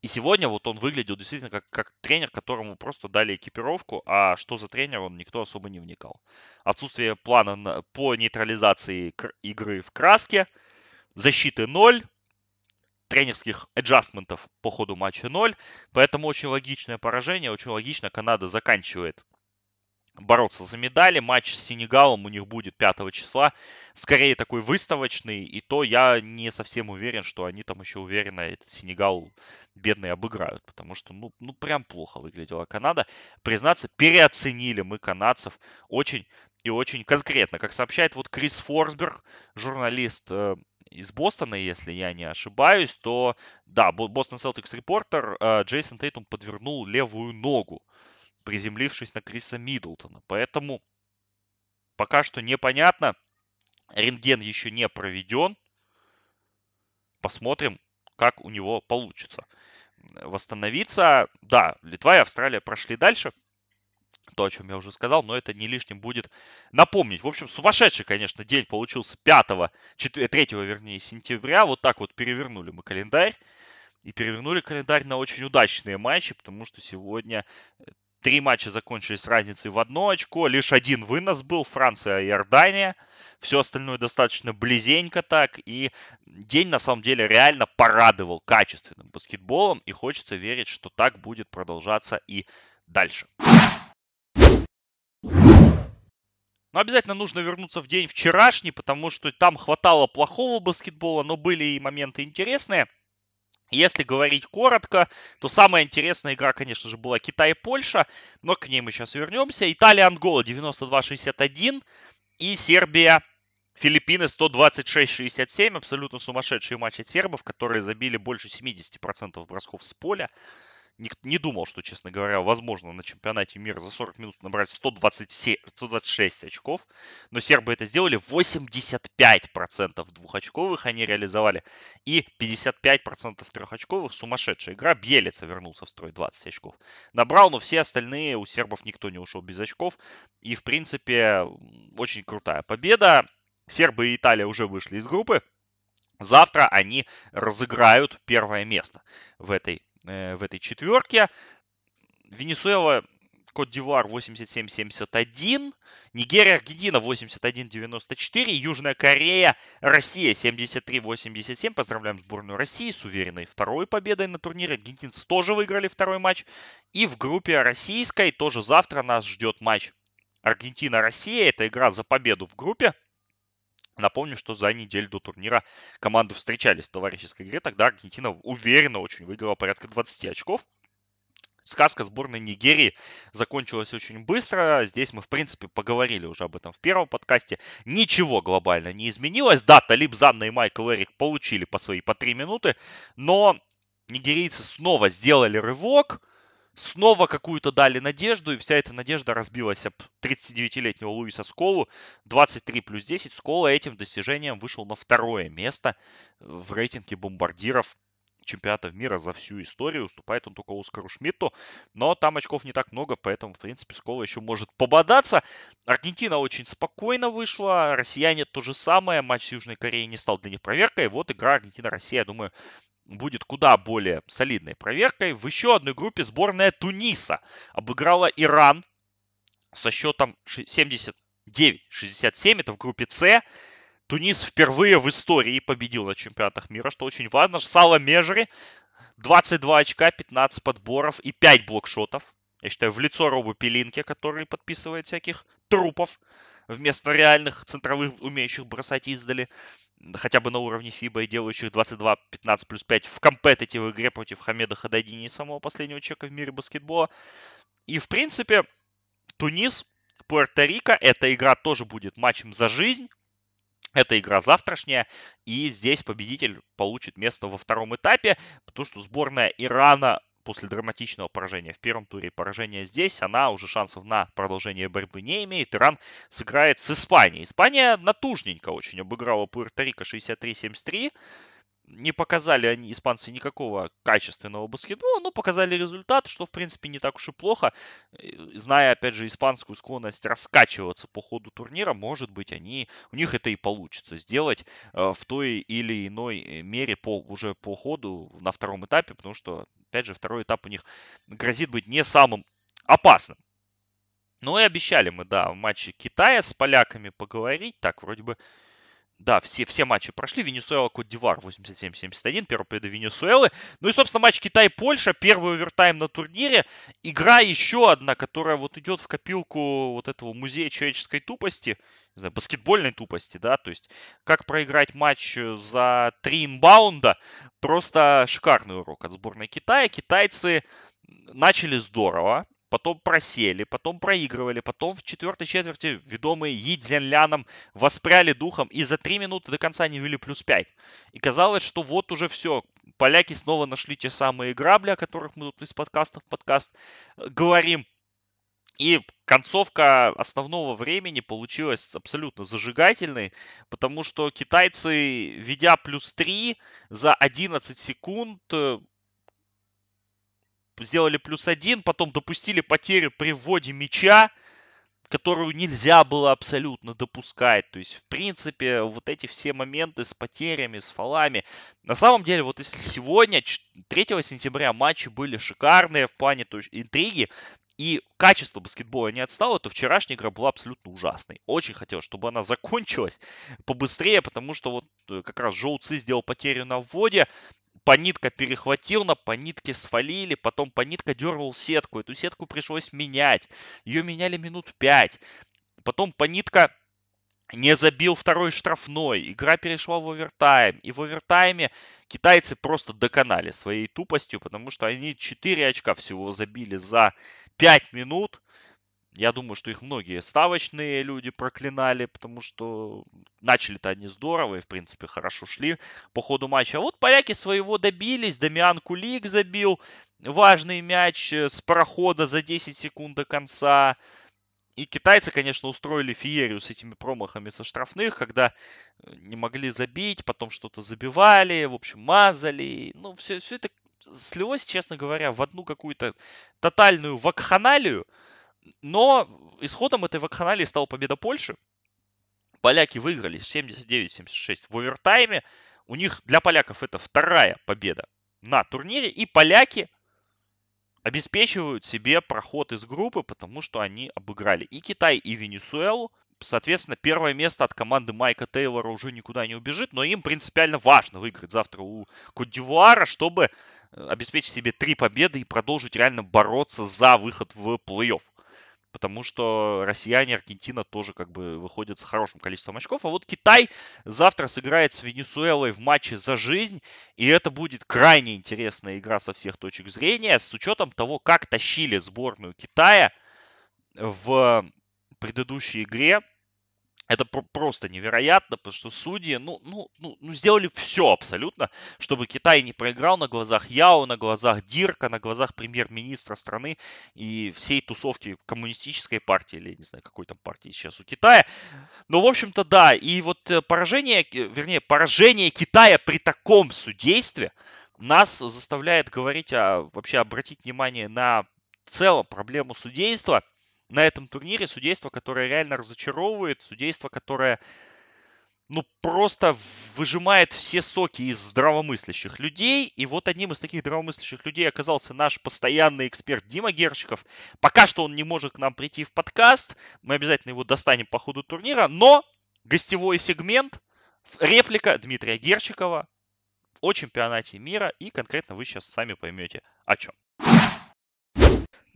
И сегодня вот он выглядел действительно как, как тренер, которому просто дали экипировку, а что за тренер, он никто особо не вникал. Отсутствие плана на, по нейтрализации игры в краске, защиты 0, тренерских аджастментов по ходу матча 0, поэтому очень логичное поражение, очень логично Канада заканчивает бороться за медали. Матч с Сенегалом у них будет 5 числа. Скорее такой выставочный. И то я не совсем уверен, что они там еще уверенно этот Сенегал бедный обыграют. Потому что, ну, ну прям плохо выглядела Канада. Признаться, переоценили мы канадцев очень и очень конкретно. Как сообщает вот Крис Форсберг, журналист э, из Бостона, если я не ошибаюсь, то да, Бостон Селтикс репортер Джейсон Тейтум подвернул левую ногу приземлившись на Криса Миддлтона. Поэтому пока что непонятно. Рентген еще не проведен. Посмотрим, как у него получится восстановиться. Да, Литва и Австралия прошли дальше. То, о чем я уже сказал, но это не лишним будет напомнить. В общем, сумасшедший, конечно, день получился 5, 4, 3, вернее, сентября. Вот так вот перевернули мы календарь. И перевернули календарь на очень удачные матчи, потому что сегодня Три матча закончились с разницей в одно очко. Лишь один вынос был. Франция и Иордания. Все остальное достаточно близенько так. И день на самом деле реально порадовал качественным баскетболом. И хочется верить, что так будет продолжаться и дальше. Но обязательно нужно вернуться в день вчерашний, потому что там хватало плохого баскетбола, но были и моменты интересные. Если говорить коротко, то самая интересная игра, конечно же, была Китай и Польша, но к ней мы сейчас вернемся. Италия-Ангола 92-61 и Сербия Филиппины 126-67, абсолютно сумасшедший матч от сербов, которые забили больше 70% бросков с поля не, не думал, что, честно говоря, возможно на чемпионате мира за 40 минут набрать 127, 126 очков. Но сербы это сделали. 85% двухочковых они реализовали. И 55% трехочковых. Сумасшедшая игра. Бьелица вернулся в строй 20 очков. Набрал, но все остальные у сербов никто не ушел без очков. И, в принципе, очень крутая победа. Сербы и Италия уже вышли из группы. Завтра они разыграют первое место в этой в этой четверке. Венесуэла, Кот-Дивуар 87-71, Нигерия, Аргентина 81-94, Южная Корея, Россия 73-87. Поздравляем сборную России с уверенной второй победой на турнире. Аргентинцы тоже выиграли второй матч. И в группе российской тоже завтра нас ждет матч Аргентина-Россия. Это игра за победу в группе. Напомню, что за неделю до турнира команды встречались в товарищеской игре. Тогда Аргентина уверенно очень выиграла порядка 20 очков. Сказка сборной Нигерии закончилась очень быстро. Здесь мы, в принципе, поговорили уже об этом в первом подкасте. Ничего глобально не изменилось. Да, Талиб Занна и Майкл Эрик получили по свои по три минуты, но нигерийцы снова сделали рывок, снова какую-то дали надежду, и вся эта надежда разбилась об 39-летнего Луиса Сколу. 23 плюс 10. Скола этим достижением вышел на второе место в рейтинге бомбардиров чемпионатов мира за всю историю. Уступает он только Оскару Шмидту. Но там очков не так много, поэтому, в принципе, Скола еще может пободаться. Аргентина очень спокойно вышла. Россияне то же самое. Матч с Южной Кореей не стал для них проверкой. Вот игра Аргентина-Россия, я думаю, будет куда более солидной проверкой. В еще одной группе сборная Туниса обыграла Иран со счетом 79-67. Это в группе С. Тунис впервые в истории победил на чемпионатах мира, что очень важно. Сало Межери 22 очка, 15 подборов и 5 блокшотов. Я считаю, в лицо Робу Пелинке, который подписывает всяких трупов вместо реальных центровых, умеющих бросать издали, хотя бы на уровне ФИБА и делающих 22, 15 плюс 5 в компетитив игре против Хамеда Хададини, самого последнего человека в мире баскетбола. И, в принципе, Тунис, Пуэрто-Рико, эта игра тоже будет матчем за жизнь. Это игра завтрашняя, и здесь победитель получит место во втором этапе, потому что сборная Ирана после драматичного поражения в первом туре поражения здесь, она уже шансов на продолжение борьбы не имеет. Иран сыграет с Испанией. Испания натужненько очень обыграла Пуэрто-Рико 63-73 не показали они, испанцы, никакого качественного баскетбола, но показали результат, что, в принципе, не так уж и плохо. Зная, опять же, испанскую склонность раскачиваться по ходу турнира, может быть, они, у них это и получится сделать э, в той или иной мере по, уже по ходу на втором этапе, потому что, опять же, второй этап у них грозит быть не самым опасным. Ну и обещали мы, да, в матче Китая с поляками поговорить. Так, вроде бы да, все, все матчи прошли. Венесуэла, Кот-Дивар 87-71, первая победа Венесуэлы. Ну и, собственно, матч Китай-Польша, первый овертайм на турнире. Игра еще одна, которая вот идет в копилку вот этого музея человеческой тупости, не знаю, баскетбольной тупости, да, то есть как проиграть матч за три инбаунда, просто шикарный урок от сборной Китая. Китайцы начали здорово, потом просели, потом проигрывали, потом в четвертой четверти ведомые Yi Цзянляном воспряли духом и за три минуты до конца не вели плюс 5. И казалось, что вот уже все, поляки снова нашли те самые грабли, о которых мы тут из подкаста в подкаст э, говорим. И концовка основного времени получилась абсолютно зажигательной, потому что китайцы, ведя плюс 3 за 11 секунд, э, сделали плюс один, потом допустили потерю при вводе мяча, которую нельзя было абсолютно допускать. То есть, в принципе, вот эти все моменты с потерями, с фалами. На самом деле, вот если сегодня, 3 сентября, матчи были шикарные в плане то есть, интриги, и качество баскетбола не отстало, то вчерашняя игра была абсолютно ужасной. Очень хотел, чтобы она закончилась побыстрее, потому что вот э, как раз Жоу Ци сделал потерю на вводе, Панитка перехватил, на Панитке свалили, потом Панитка дергал сетку, эту сетку пришлось менять. Ее меняли минут пять. Потом Панитка не забил второй штрафной. Игра перешла в овертайм. И в овертайме китайцы просто доконали своей тупостью, потому что они 4 очка всего забили за 5 минут. Я думаю, что их многие ставочные люди проклинали, потому что начали-то они здорово и, в принципе, хорошо шли по ходу матча. А вот поляки своего добились. Дамиан Кулик забил важный мяч э, с прохода за 10 секунд до конца. И китайцы, конечно, устроили феерию с этими промахами со штрафных, когда э, не могли забить, потом что-то забивали, в общем, мазали. Ну, все, все это слилось, честно говоря, в одну какую-то тотальную вакханалию, но исходом этой вакханалии стала победа Польши. Поляки выиграли 79-76 в овертайме. У них для поляков это вторая победа на турнире. И поляки обеспечивают себе проход из группы, потому что они обыграли и Китай, и Венесуэлу. Соответственно, первое место от команды Майка Тейлора уже никуда не убежит, но им принципиально важно выиграть завтра у Кодивуара, чтобы э, обеспечить себе три победы и продолжить реально бороться за выход в плей-офф. Потому что россияне, Аргентина тоже как бы выходят с хорошим количеством очков. А вот Китай завтра сыграет с Венесуэлой в матче за жизнь, и это будет крайне интересная игра со всех точек зрения, с учетом того, как тащили сборную Китая в предыдущей игре это просто невероятно, потому что судьи, ну, ну, ну, ну, сделали все абсолютно, чтобы Китай не проиграл на глазах Яо, на глазах Дирка, на глазах премьер-министра страны и всей тусовки коммунистической партии, или не знаю, какой там партии сейчас у Китая. Но, в общем-то, да, и вот э, поражение, вернее, поражение Китая при таком судействе нас заставляет говорить, о, вообще обратить внимание на в целом проблему судейства – на этом турнире судейство, которое реально разочаровывает, судейство, которое ну, просто выжимает все соки из здравомыслящих людей. И вот одним из таких здравомыслящих людей оказался наш постоянный эксперт Дима Герчиков. Пока что он не может к нам прийти в подкаст. Мы обязательно его достанем по ходу турнира. Но гостевой сегмент, реплика Дмитрия Герчикова о чемпионате мира. И конкретно вы сейчас сами поймете о чем.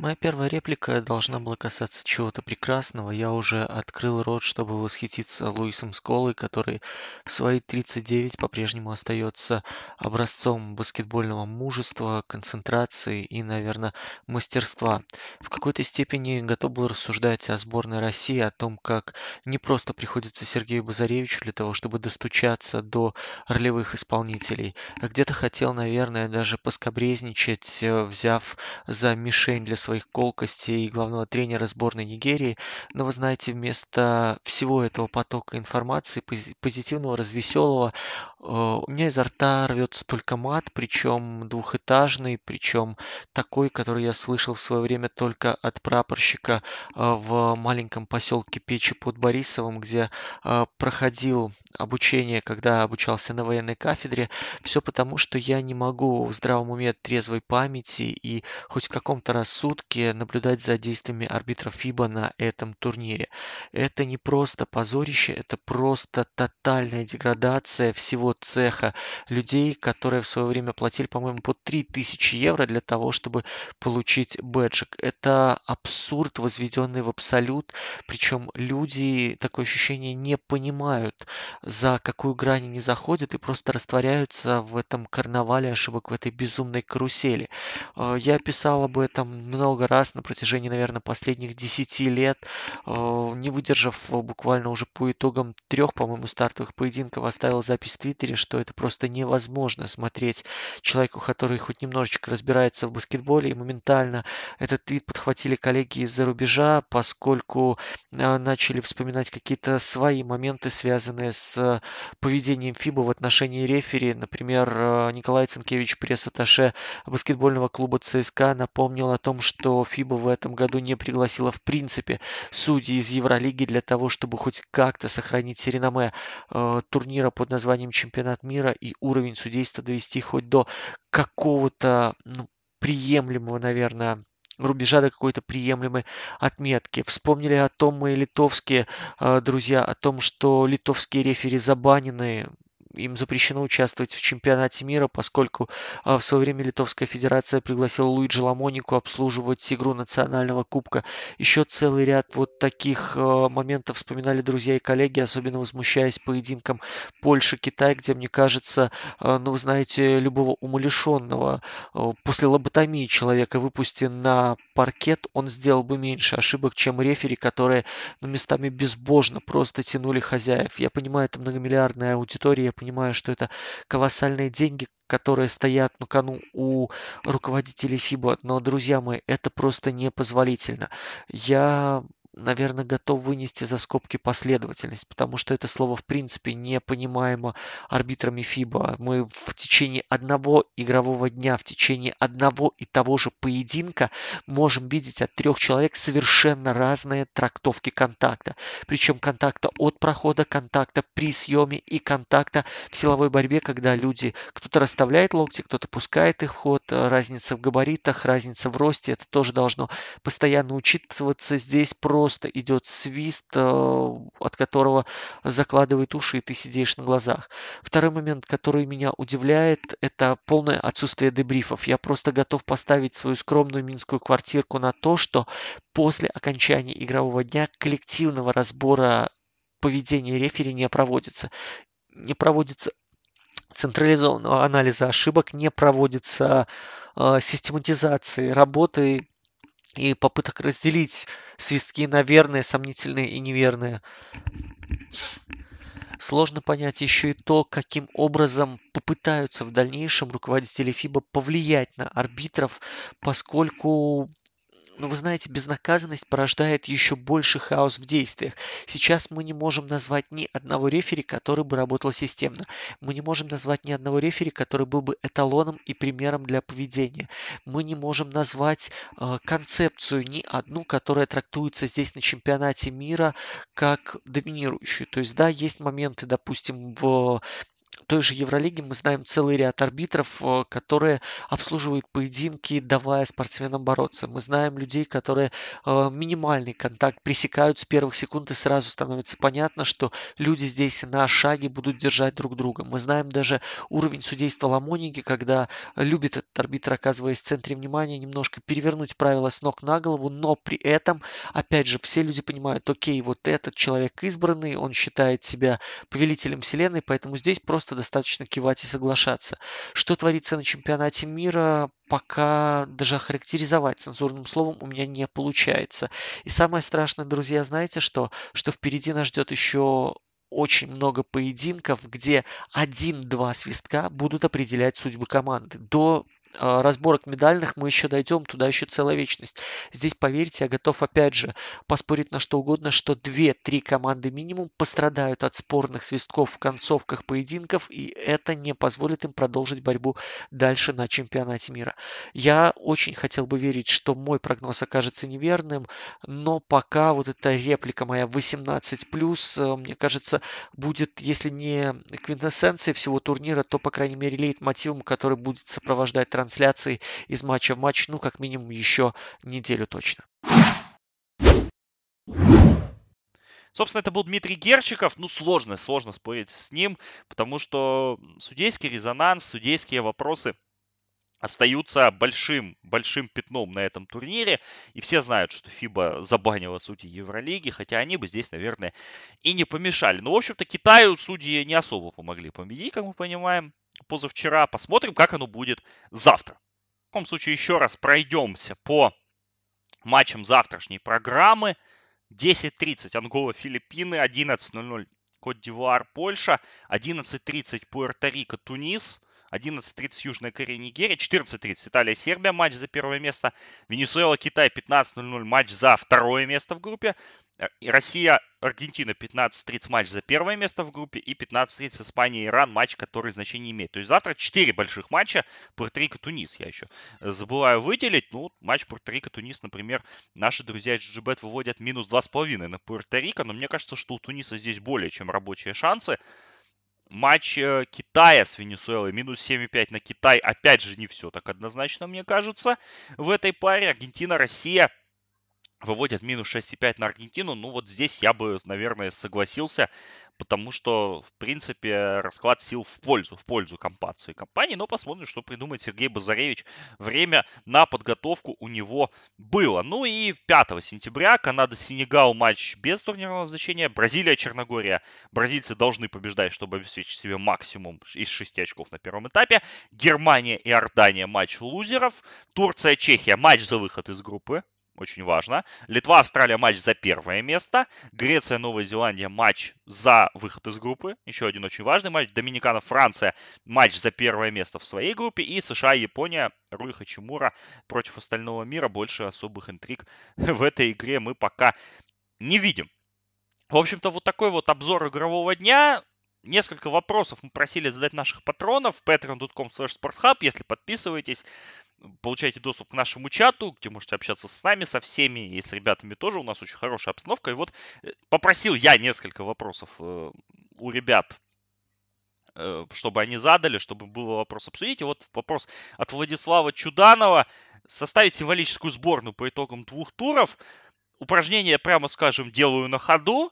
Моя первая реплика должна была касаться чего-то прекрасного. Я уже открыл рот, чтобы восхититься Луисом Сколой, который в свои 39 по-прежнему остается образцом баскетбольного мужества, концентрации и, наверное, мастерства. В какой-то степени готов был рассуждать о сборной России, о том, как не просто приходится Сергею Базаревичу для того, чтобы достучаться до ролевых исполнителей. А где-то хотел, наверное, даже поскобрезничать, э, взяв за мишень для своих колкостей главного тренера сборной Нигерии. Но вы знаете, вместо всего этого потока информации, позитивного, развеселого, у меня изо рта рвется только мат, причем двухэтажный, причем такой, который я слышал в свое время только от прапорщика э, в маленьком поселке Печи под Борисовым, где э, проходил обучение, когда обучался на военной кафедре, все потому, что я не могу в здравом уме трезвой памяти и хоть в каком-то рассудке наблюдать за действиями арбитров ФИБА на этом турнире. Это не просто позорище, это просто тотальная деградация всего цеха людей, которые в свое время платили, по-моему, по 3000 евро для того, чтобы получить бэджик. Это абсурд, возведенный в абсолют, причем люди, такое ощущение, не понимают, за какую грань они заходят и просто растворяются в этом карнавале ошибок, в этой безумной карусели. Э, я писал об этом много раз на протяжении, наверное, последних 10 лет, э, не выдержав буквально уже по итогам трех, по-моему, стартовых поединков, оставил запись в Твиттере, что это просто невозможно смотреть человеку, который хоть немножечко разбирается в баскетболе, и моментально этот твит подхватили коллеги из-за рубежа, поскольку э, начали вспоминать какие-то свои моменты, связанные с с поведением ФИБА в отношении рефери. Например, э, Николай Цинкевич, пресс-атташе баскетбольного клуба ЦСКА, напомнил о том, что ФИБА в этом году не пригласила в принципе судей из Евролиги для того, чтобы хоть как-то сохранить реноме э, турнира под названием Чемпионат мира и уровень судейства довести хоть до какого-то ну, приемлемого, наверное, рубежа до какой-то приемлемой отметки. Вспомнили о том мои литовские э, друзья, о том, что литовские рефери забанены им запрещено участвовать в чемпионате мира, поскольку а, в свое время Литовская Федерация пригласила Луиджи Ламонику обслуживать игру национального кубка. Еще целый ряд вот таких а, моментов вспоминали друзья и коллеги, особенно возмущаясь поединком Польши-Китай, где, мне кажется, а, ну, вы знаете, любого умалишенного после лоботомии человека выпустен на паркет, он сделал бы меньше ошибок, чем рефери, которые ну, местами безбожно просто тянули хозяев. Я понимаю, это многомиллиардная аудитория, понимаю, что это колоссальные деньги, которые стоят на кону у руководителей ФИБА, но, друзья мои, это просто непозволительно. Я наверное, готов вынести за скобки последовательность, потому что это слово в принципе не понимаемо арбитрами ФИБА. Мы в течение одного игрового дня, в течение одного и того же поединка можем видеть от трех человек совершенно разные трактовки контакта. Причем контакта от прохода, контакта при съеме и контакта в силовой борьбе, когда люди, кто-то расставляет локти, кто-то пускает их в ход, разница в габаритах, разница в росте, это тоже должно постоянно учитываться. Здесь просто просто идет свист, э, от которого закладывает уши, и ты сидишь на глазах. Второй момент, который меня удивляет, это полное отсутствие дебрифов. Я просто готов поставить свою скромную минскую квартирку на то, что после окончания игрового дня коллективного разбора поведения рефери не проводится. Не проводится централизованного анализа ошибок, не проводится э, систематизации работы и попыток разделить свистки на верные, сомнительные и неверные. Сложно понять еще и то, каким образом попытаются в дальнейшем руководители ФИБА повлиять на арбитров, поскольку но вы знаете, безнаказанность порождает еще больше хаос в действиях. Сейчас мы не можем назвать ни одного рефери, который бы работал системно. Мы не можем назвать ни одного рефери, который был бы эталоном и примером для поведения. Мы не можем назвать э, концепцию ни одну, которая трактуется здесь на чемпионате мира как доминирующую. То есть, да, есть моменты, допустим, в той же Евролиге мы знаем целый ряд арбитров, э, которые обслуживают поединки, давая спортсменам бороться. Мы знаем людей, которые э, минимальный контакт пресекают с первых секунд, и сразу становится понятно, что люди здесь на шаге будут держать друг друга. Мы знаем даже уровень судейства Ламоники, когда любит этот арбитр, оказываясь в центре внимания, немножко перевернуть правила с ног на голову, но при этом, опять же, все люди понимают, окей, вот этот человек избранный, он считает себя повелителем вселенной, поэтому здесь просто достаточно кивать и соглашаться. Что творится на чемпионате мира, пока даже охарактеризовать цензурным словом у меня не получается. И самое страшное, друзья, знаете что? Что впереди нас ждет еще очень много поединков, где один-два свистка будут определять судьбы команды. До разборок медальных мы еще дойдем, туда еще целая вечность. Здесь, поверьте, я готов опять же поспорить на что угодно, что 2-3 команды минимум пострадают от спорных свистков в концовках поединков, и это не позволит им продолжить борьбу дальше на чемпионате мира. Я очень хотел бы верить, что мой прогноз окажется неверным, но пока вот эта реплика моя 18+, э, мне кажется, будет, если не квинтэссенцией всего турнира, то, по крайней мере, лейтмотивом, который будет сопровождать трансляции из матча в матч, ну, как минимум, еще неделю точно. Собственно, это был Дмитрий Герчиков. Ну, сложно, сложно спорить с ним, потому что судейский резонанс, судейские вопросы остаются большим, большим пятном на этом турнире. И все знают, что ФИБА забанила судьи Евролиги, хотя они бы здесь, наверное, и не помешали. Но, в общем-то, Китаю судьи не особо помогли победить, как мы понимаем позавчера. Посмотрим, как оно будет завтра. В таком случае еще раз пройдемся по матчам завтрашней программы. 10.30 Ангола, Филиппины, 11.00 Кот-Дивуар, Польша, 11.30 Пуэрто-Рико, Тунис, 11.30 Южная Корея, Нигерия, 14.30 Италия, Сербия, матч за первое место, Венесуэла, Китай, 15.00 матч за второе место в группе, Россия, Аргентина 15-30 матч за первое место в группе и 15-30 Испания, Иран матч, который значения не имеет. То есть завтра 4 больших матча Пуэрто-Рико, Тунис я еще забываю выделить. Ну, матч Пуэрто-Рико, Тунис, например, наши друзья из GGBet выводят минус 2,5 на Пуэрто-Рико, но мне кажется, что у Туниса здесь более чем рабочие шансы. Матч э, Китая с Венесуэлой, минус 7,5 на Китай, опять же, не все так однозначно, мне кажется, в этой паре. Аргентина, Выводят минус 6,5 на Аргентину. Ну вот здесь я бы, наверное, согласился, потому что, в принципе, расклад сил в пользу, в пользу компации компании. Но посмотрим, что придумает Сергей Базаревич. Время на подготовку у него было. Ну и 5 сентября Канада-Сенегал матч без турнирного значения. Бразилия-Черногория. Бразильцы должны побеждать, чтобы обеспечить себе максимум из 6 очков на первом этапе. Германия и Иордания матч лузеров. Турция-Чехия матч за выход из группы очень важно. Литва, Австралия матч за первое место. Греция, Новая Зеландия матч за выход из группы. Еще один очень важный матч. Доминикана, Франция матч за первое место в своей группе. И США, Япония, Руи Хачимура против остального мира. Больше особых интриг в этой игре мы пока не видим. В общем-то, вот такой вот обзор игрового дня. Несколько вопросов мы просили задать наших патронов. patreon.com sporthub. Если подписываетесь, получаете доступ к нашему чату, где можете общаться с нами, со всеми, и с ребятами тоже. У нас очень хорошая обстановка. И вот э, попросил я несколько вопросов э, у ребят, э, чтобы они задали, чтобы было вопрос обсудить. И вот вопрос от Владислава Чуданова. Составить символическую сборную по итогам двух туров. упражнение, прямо скажем, делаю на ходу.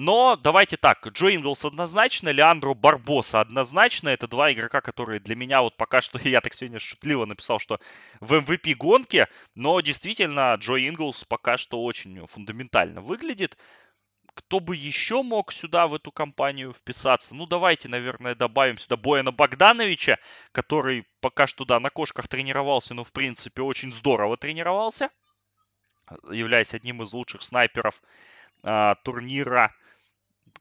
Но давайте так, Джо Инглс однозначно, Леандро Барбоса однозначно. Это два игрока, которые для меня вот пока что, я так сегодня шутливо написал, что в MVP гонке. Но действительно, Джо Инглс пока что очень фундаментально выглядит. Кто бы еще мог сюда, в эту компанию вписаться? Ну, давайте, наверное, добавим сюда Бояна Богдановича, который пока что, да, на кошках тренировался, но, в принципе, очень здорово тренировался, являясь одним из лучших снайперов а, турнира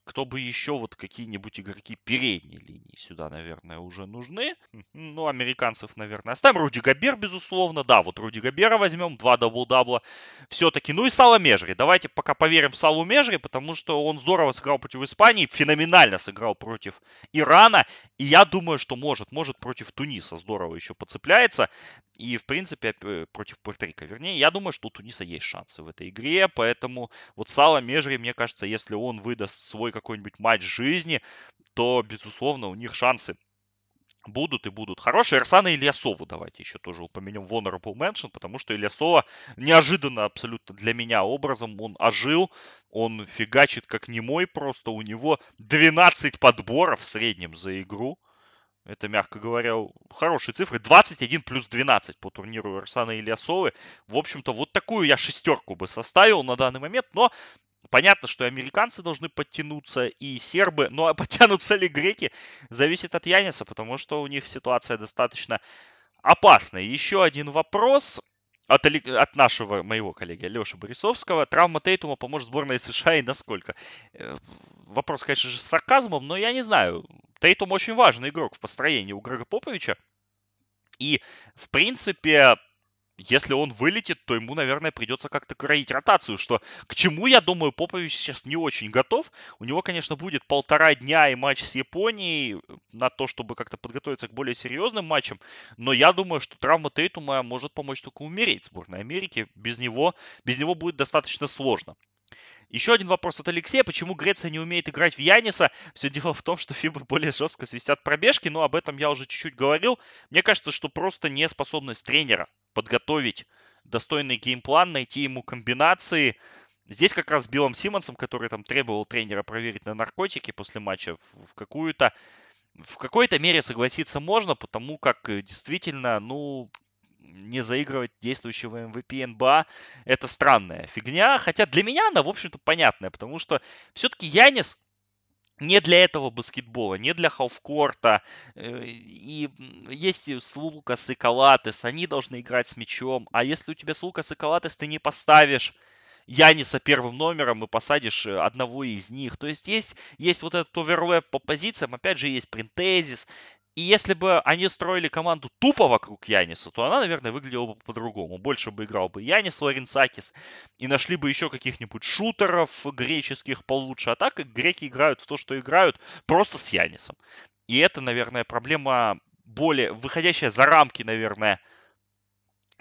кто бы еще, вот какие-нибудь игроки передней линии сюда, наверное, уже нужны. Ну, американцев, наверное, оставим. Руди Габер, безусловно. Да, вот Руди Габера возьмем, два дабл-дабла. Все-таки. Ну и Сала Межри. Давайте пока поверим в Салу Межри, потому что он здорово сыграл против Испании, феноменально сыграл против Ирана. И я думаю, что может, может против Туниса здорово еще подцепляется. И, в принципе, против Пуэрто-Рико. Вернее, я думаю, что у Туниса есть шансы в этой игре. Поэтому вот Сала Межри, мне кажется, если он выдаст свой какой-нибудь матч жизни, то, безусловно, у них шансы будут и будут хорошие. Арсана Ильясову давайте еще тоже упомянем в Honorable Mention, потому что Ильясова неожиданно абсолютно для меня образом, он ожил, он фигачит как немой просто, у него 12 подборов в среднем за игру. Это, мягко говоря, хорошие цифры. 21 плюс 12 по турниру Арсана Ильясовы. В общем-то, вот такую я шестерку бы составил на данный момент. Но Понятно, что и американцы должны подтянуться, и сербы, но ну, а подтянутся ли греки, зависит от Яниса, потому что у них ситуация достаточно опасная. Еще один вопрос от, от нашего, моего коллеги Леши Борисовского. Травма Тейтума поможет сборной США и насколько? Э, вопрос, конечно же, с сарказмом, но я не знаю. Тейтум очень важный игрок в построении у Грега Поповича. И, в принципе, если он вылетит, то ему, наверное, придется как-то кроить ротацию, что к чему, я думаю, Попович сейчас не очень готов. У него, конечно, будет полтора дня и матч с Японией на то, чтобы как-то подготовиться к более серьезным матчам, но я думаю, что травма Тейтума может помочь только умереть сборной Америки. Без него, без него будет достаточно сложно. Еще один вопрос от Алексея. Почему Греция не умеет играть в Яниса? Все дело в том, что Фибы более жестко свистят пробежки, но об этом я уже чуть-чуть говорил. Мне кажется, что просто неспособность тренера подготовить достойный геймплан, найти ему комбинации. Здесь как раз с Биллом Симмонсом, который там требовал тренера проверить на наркотики после матча, в какую-то в какой-то мере согласиться можно, потому как э, действительно, ну, не заигрывать действующего MVP НБА, это странная фигня. Хотя для меня она, в общем-то, понятная, потому что все-таки Янис не для этого баскетбола, не для халфкорта. Э, и есть Лукас и Калатес, они должны играть с мячом. А если у тебя с Лукас и Калатес ты не поставишь Яниса первым номером и посадишь э, одного из них. То есть есть, есть вот этот оверлэп по позициям, опять же есть принтезис, и если бы они строили команду тупо вокруг Яниса, то она, наверное, выглядела бы по-другому. Больше бы играл бы Янис Ларинсакис. И нашли бы еще каких-нибудь шутеров греческих получше. А так греки играют в то, что играют, просто с Янисом. И это, наверное, проблема более выходящая за рамки, наверное,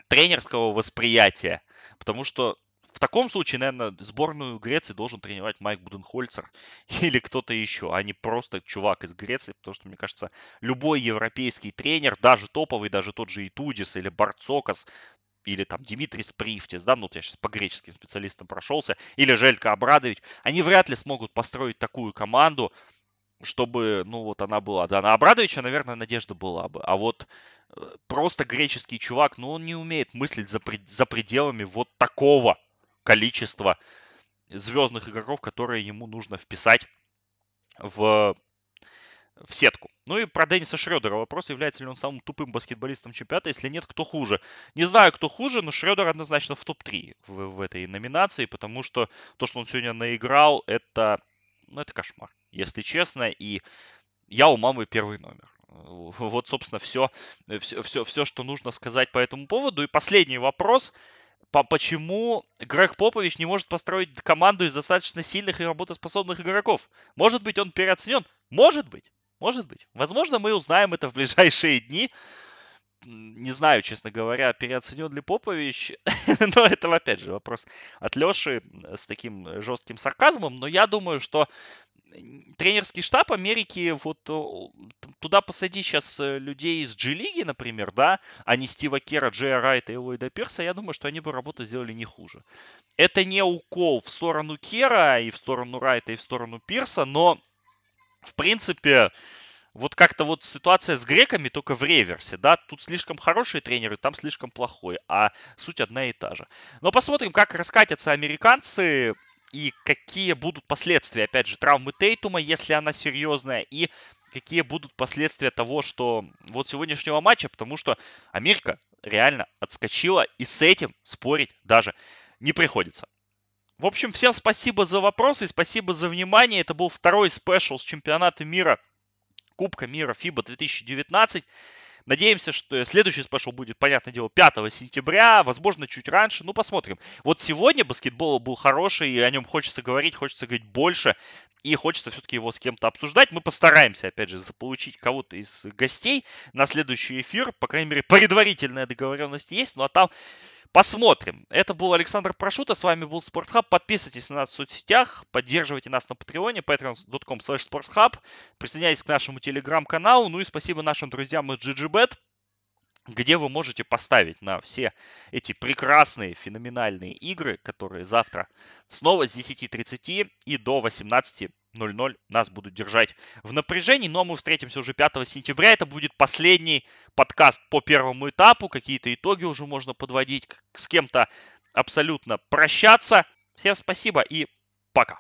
тренерского восприятия. Потому что в таком случае, наверное, сборную Греции должен тренировать Майк Буденхольцер или кто-то еще, а не просто чувак из Греции, потому что, мне кажется, любой европейский тренер, даже топовый, даже тот же Итудис или Барцокас, или там Димитрис Привтис, да, ну вот я сейчас по греческим специалистам прошелся, или Желька Абрадович, они вряд ли смогут построить такую команду, чтобы, ну вот она была. Да, на Абрадовича, наверное, надежда была бы. А вот э, просто греческий чувак, ну он не умеет мыслить за, за пределами вот такого количество звездных игроков, которые ему нужно вписать в, в сетку. Ну и про Денниса Шредера вопрос, является ли он самым тупым баскетболистом чемпионата, если нет, кто хуже. Не знаю, кто хуже, но Шредер однозначно в топ-3 в, в этой номинации, потому что то, что он сегодня наиграл, это, ну, это кошмар, если честно, и я у мамы первый номер. Вот, собственно, все, все, все, все, что нужно сказать по этому поводу. И последний вопрос – почему Грег Попович не может построить команду из достаточно сильных и работоспособных игроков? Может быть, он переоценен? Может быть. Может быть. Возможно, мы узнаем это в ближайшие дни. не знаю, честно говоря, переоценен ли Попович, но это, опять же, вопрос от Леши с таким жестким сарказмом, но я думаю, что тренерский штаб Америки, вот туда посади сейчас э, людей из G-лиги, например, да, а не Стива Кера, Джея Райта и Ллойда Пирса, я думаю, что они бы работу сделали не хуже. Это не укол в сторону Кера и в сторону Райта и в сторону Пирса, но, в принципе, вот как-то вот ситуация с греками только в реверсе, да, тут слишком хорошие тренеры, там слишком плохой, а суть одна и та же. Но посмотрим, как раскатятся американцы и какие будут последствия, опять же, травмы Тейтума, если она серьезная, и какие будут последствия того, что вот сегодняшнего матча, потому что Америка реально отскочила, и с этим спорить даже не приходится. В общем, всем спасибо за вопросы, спасибо за внимание. Это был второй special с чемпионата мира Кубка мира FIBA 2019. Надеемся, что следующий special будет, понятное дело, 5 сентября, возможно, чуть раньше. Ну, посмотрим. Вот сегодня баскетбол был хороший, и о нем хочется говорить, хочется говорить больше, и хочется все-таки его с кем-то обсуждать. Мы постараемся, опять же, заполучить кого-то из гостей на следующий эфир. По крайней мере, предварительная договоренность есть. Ну, а там Посмотрим. Это был Александр Прошута, с вами был Спортхаб. Подписывайтесь на нас в соцсетях, поддерживайте нас на Патреоне, patreon.com sporthub. Присоединяйтесь к нашему телеграм-каналу. Ну и спасибо нашим друзьям из GGBet, где вы можете поставить на все эти прекрасные, феноменальные игры, которые завтра снова с 10.30 и до 18 0-0 нас будут держать в напряжении. Но мы встретимся уже 5 сентября. Это будет последний подкаст по первому этапу. Какие-то итоги уже можно подводить, с кем-то абсолютно прощаться. Всем спасибо и пока.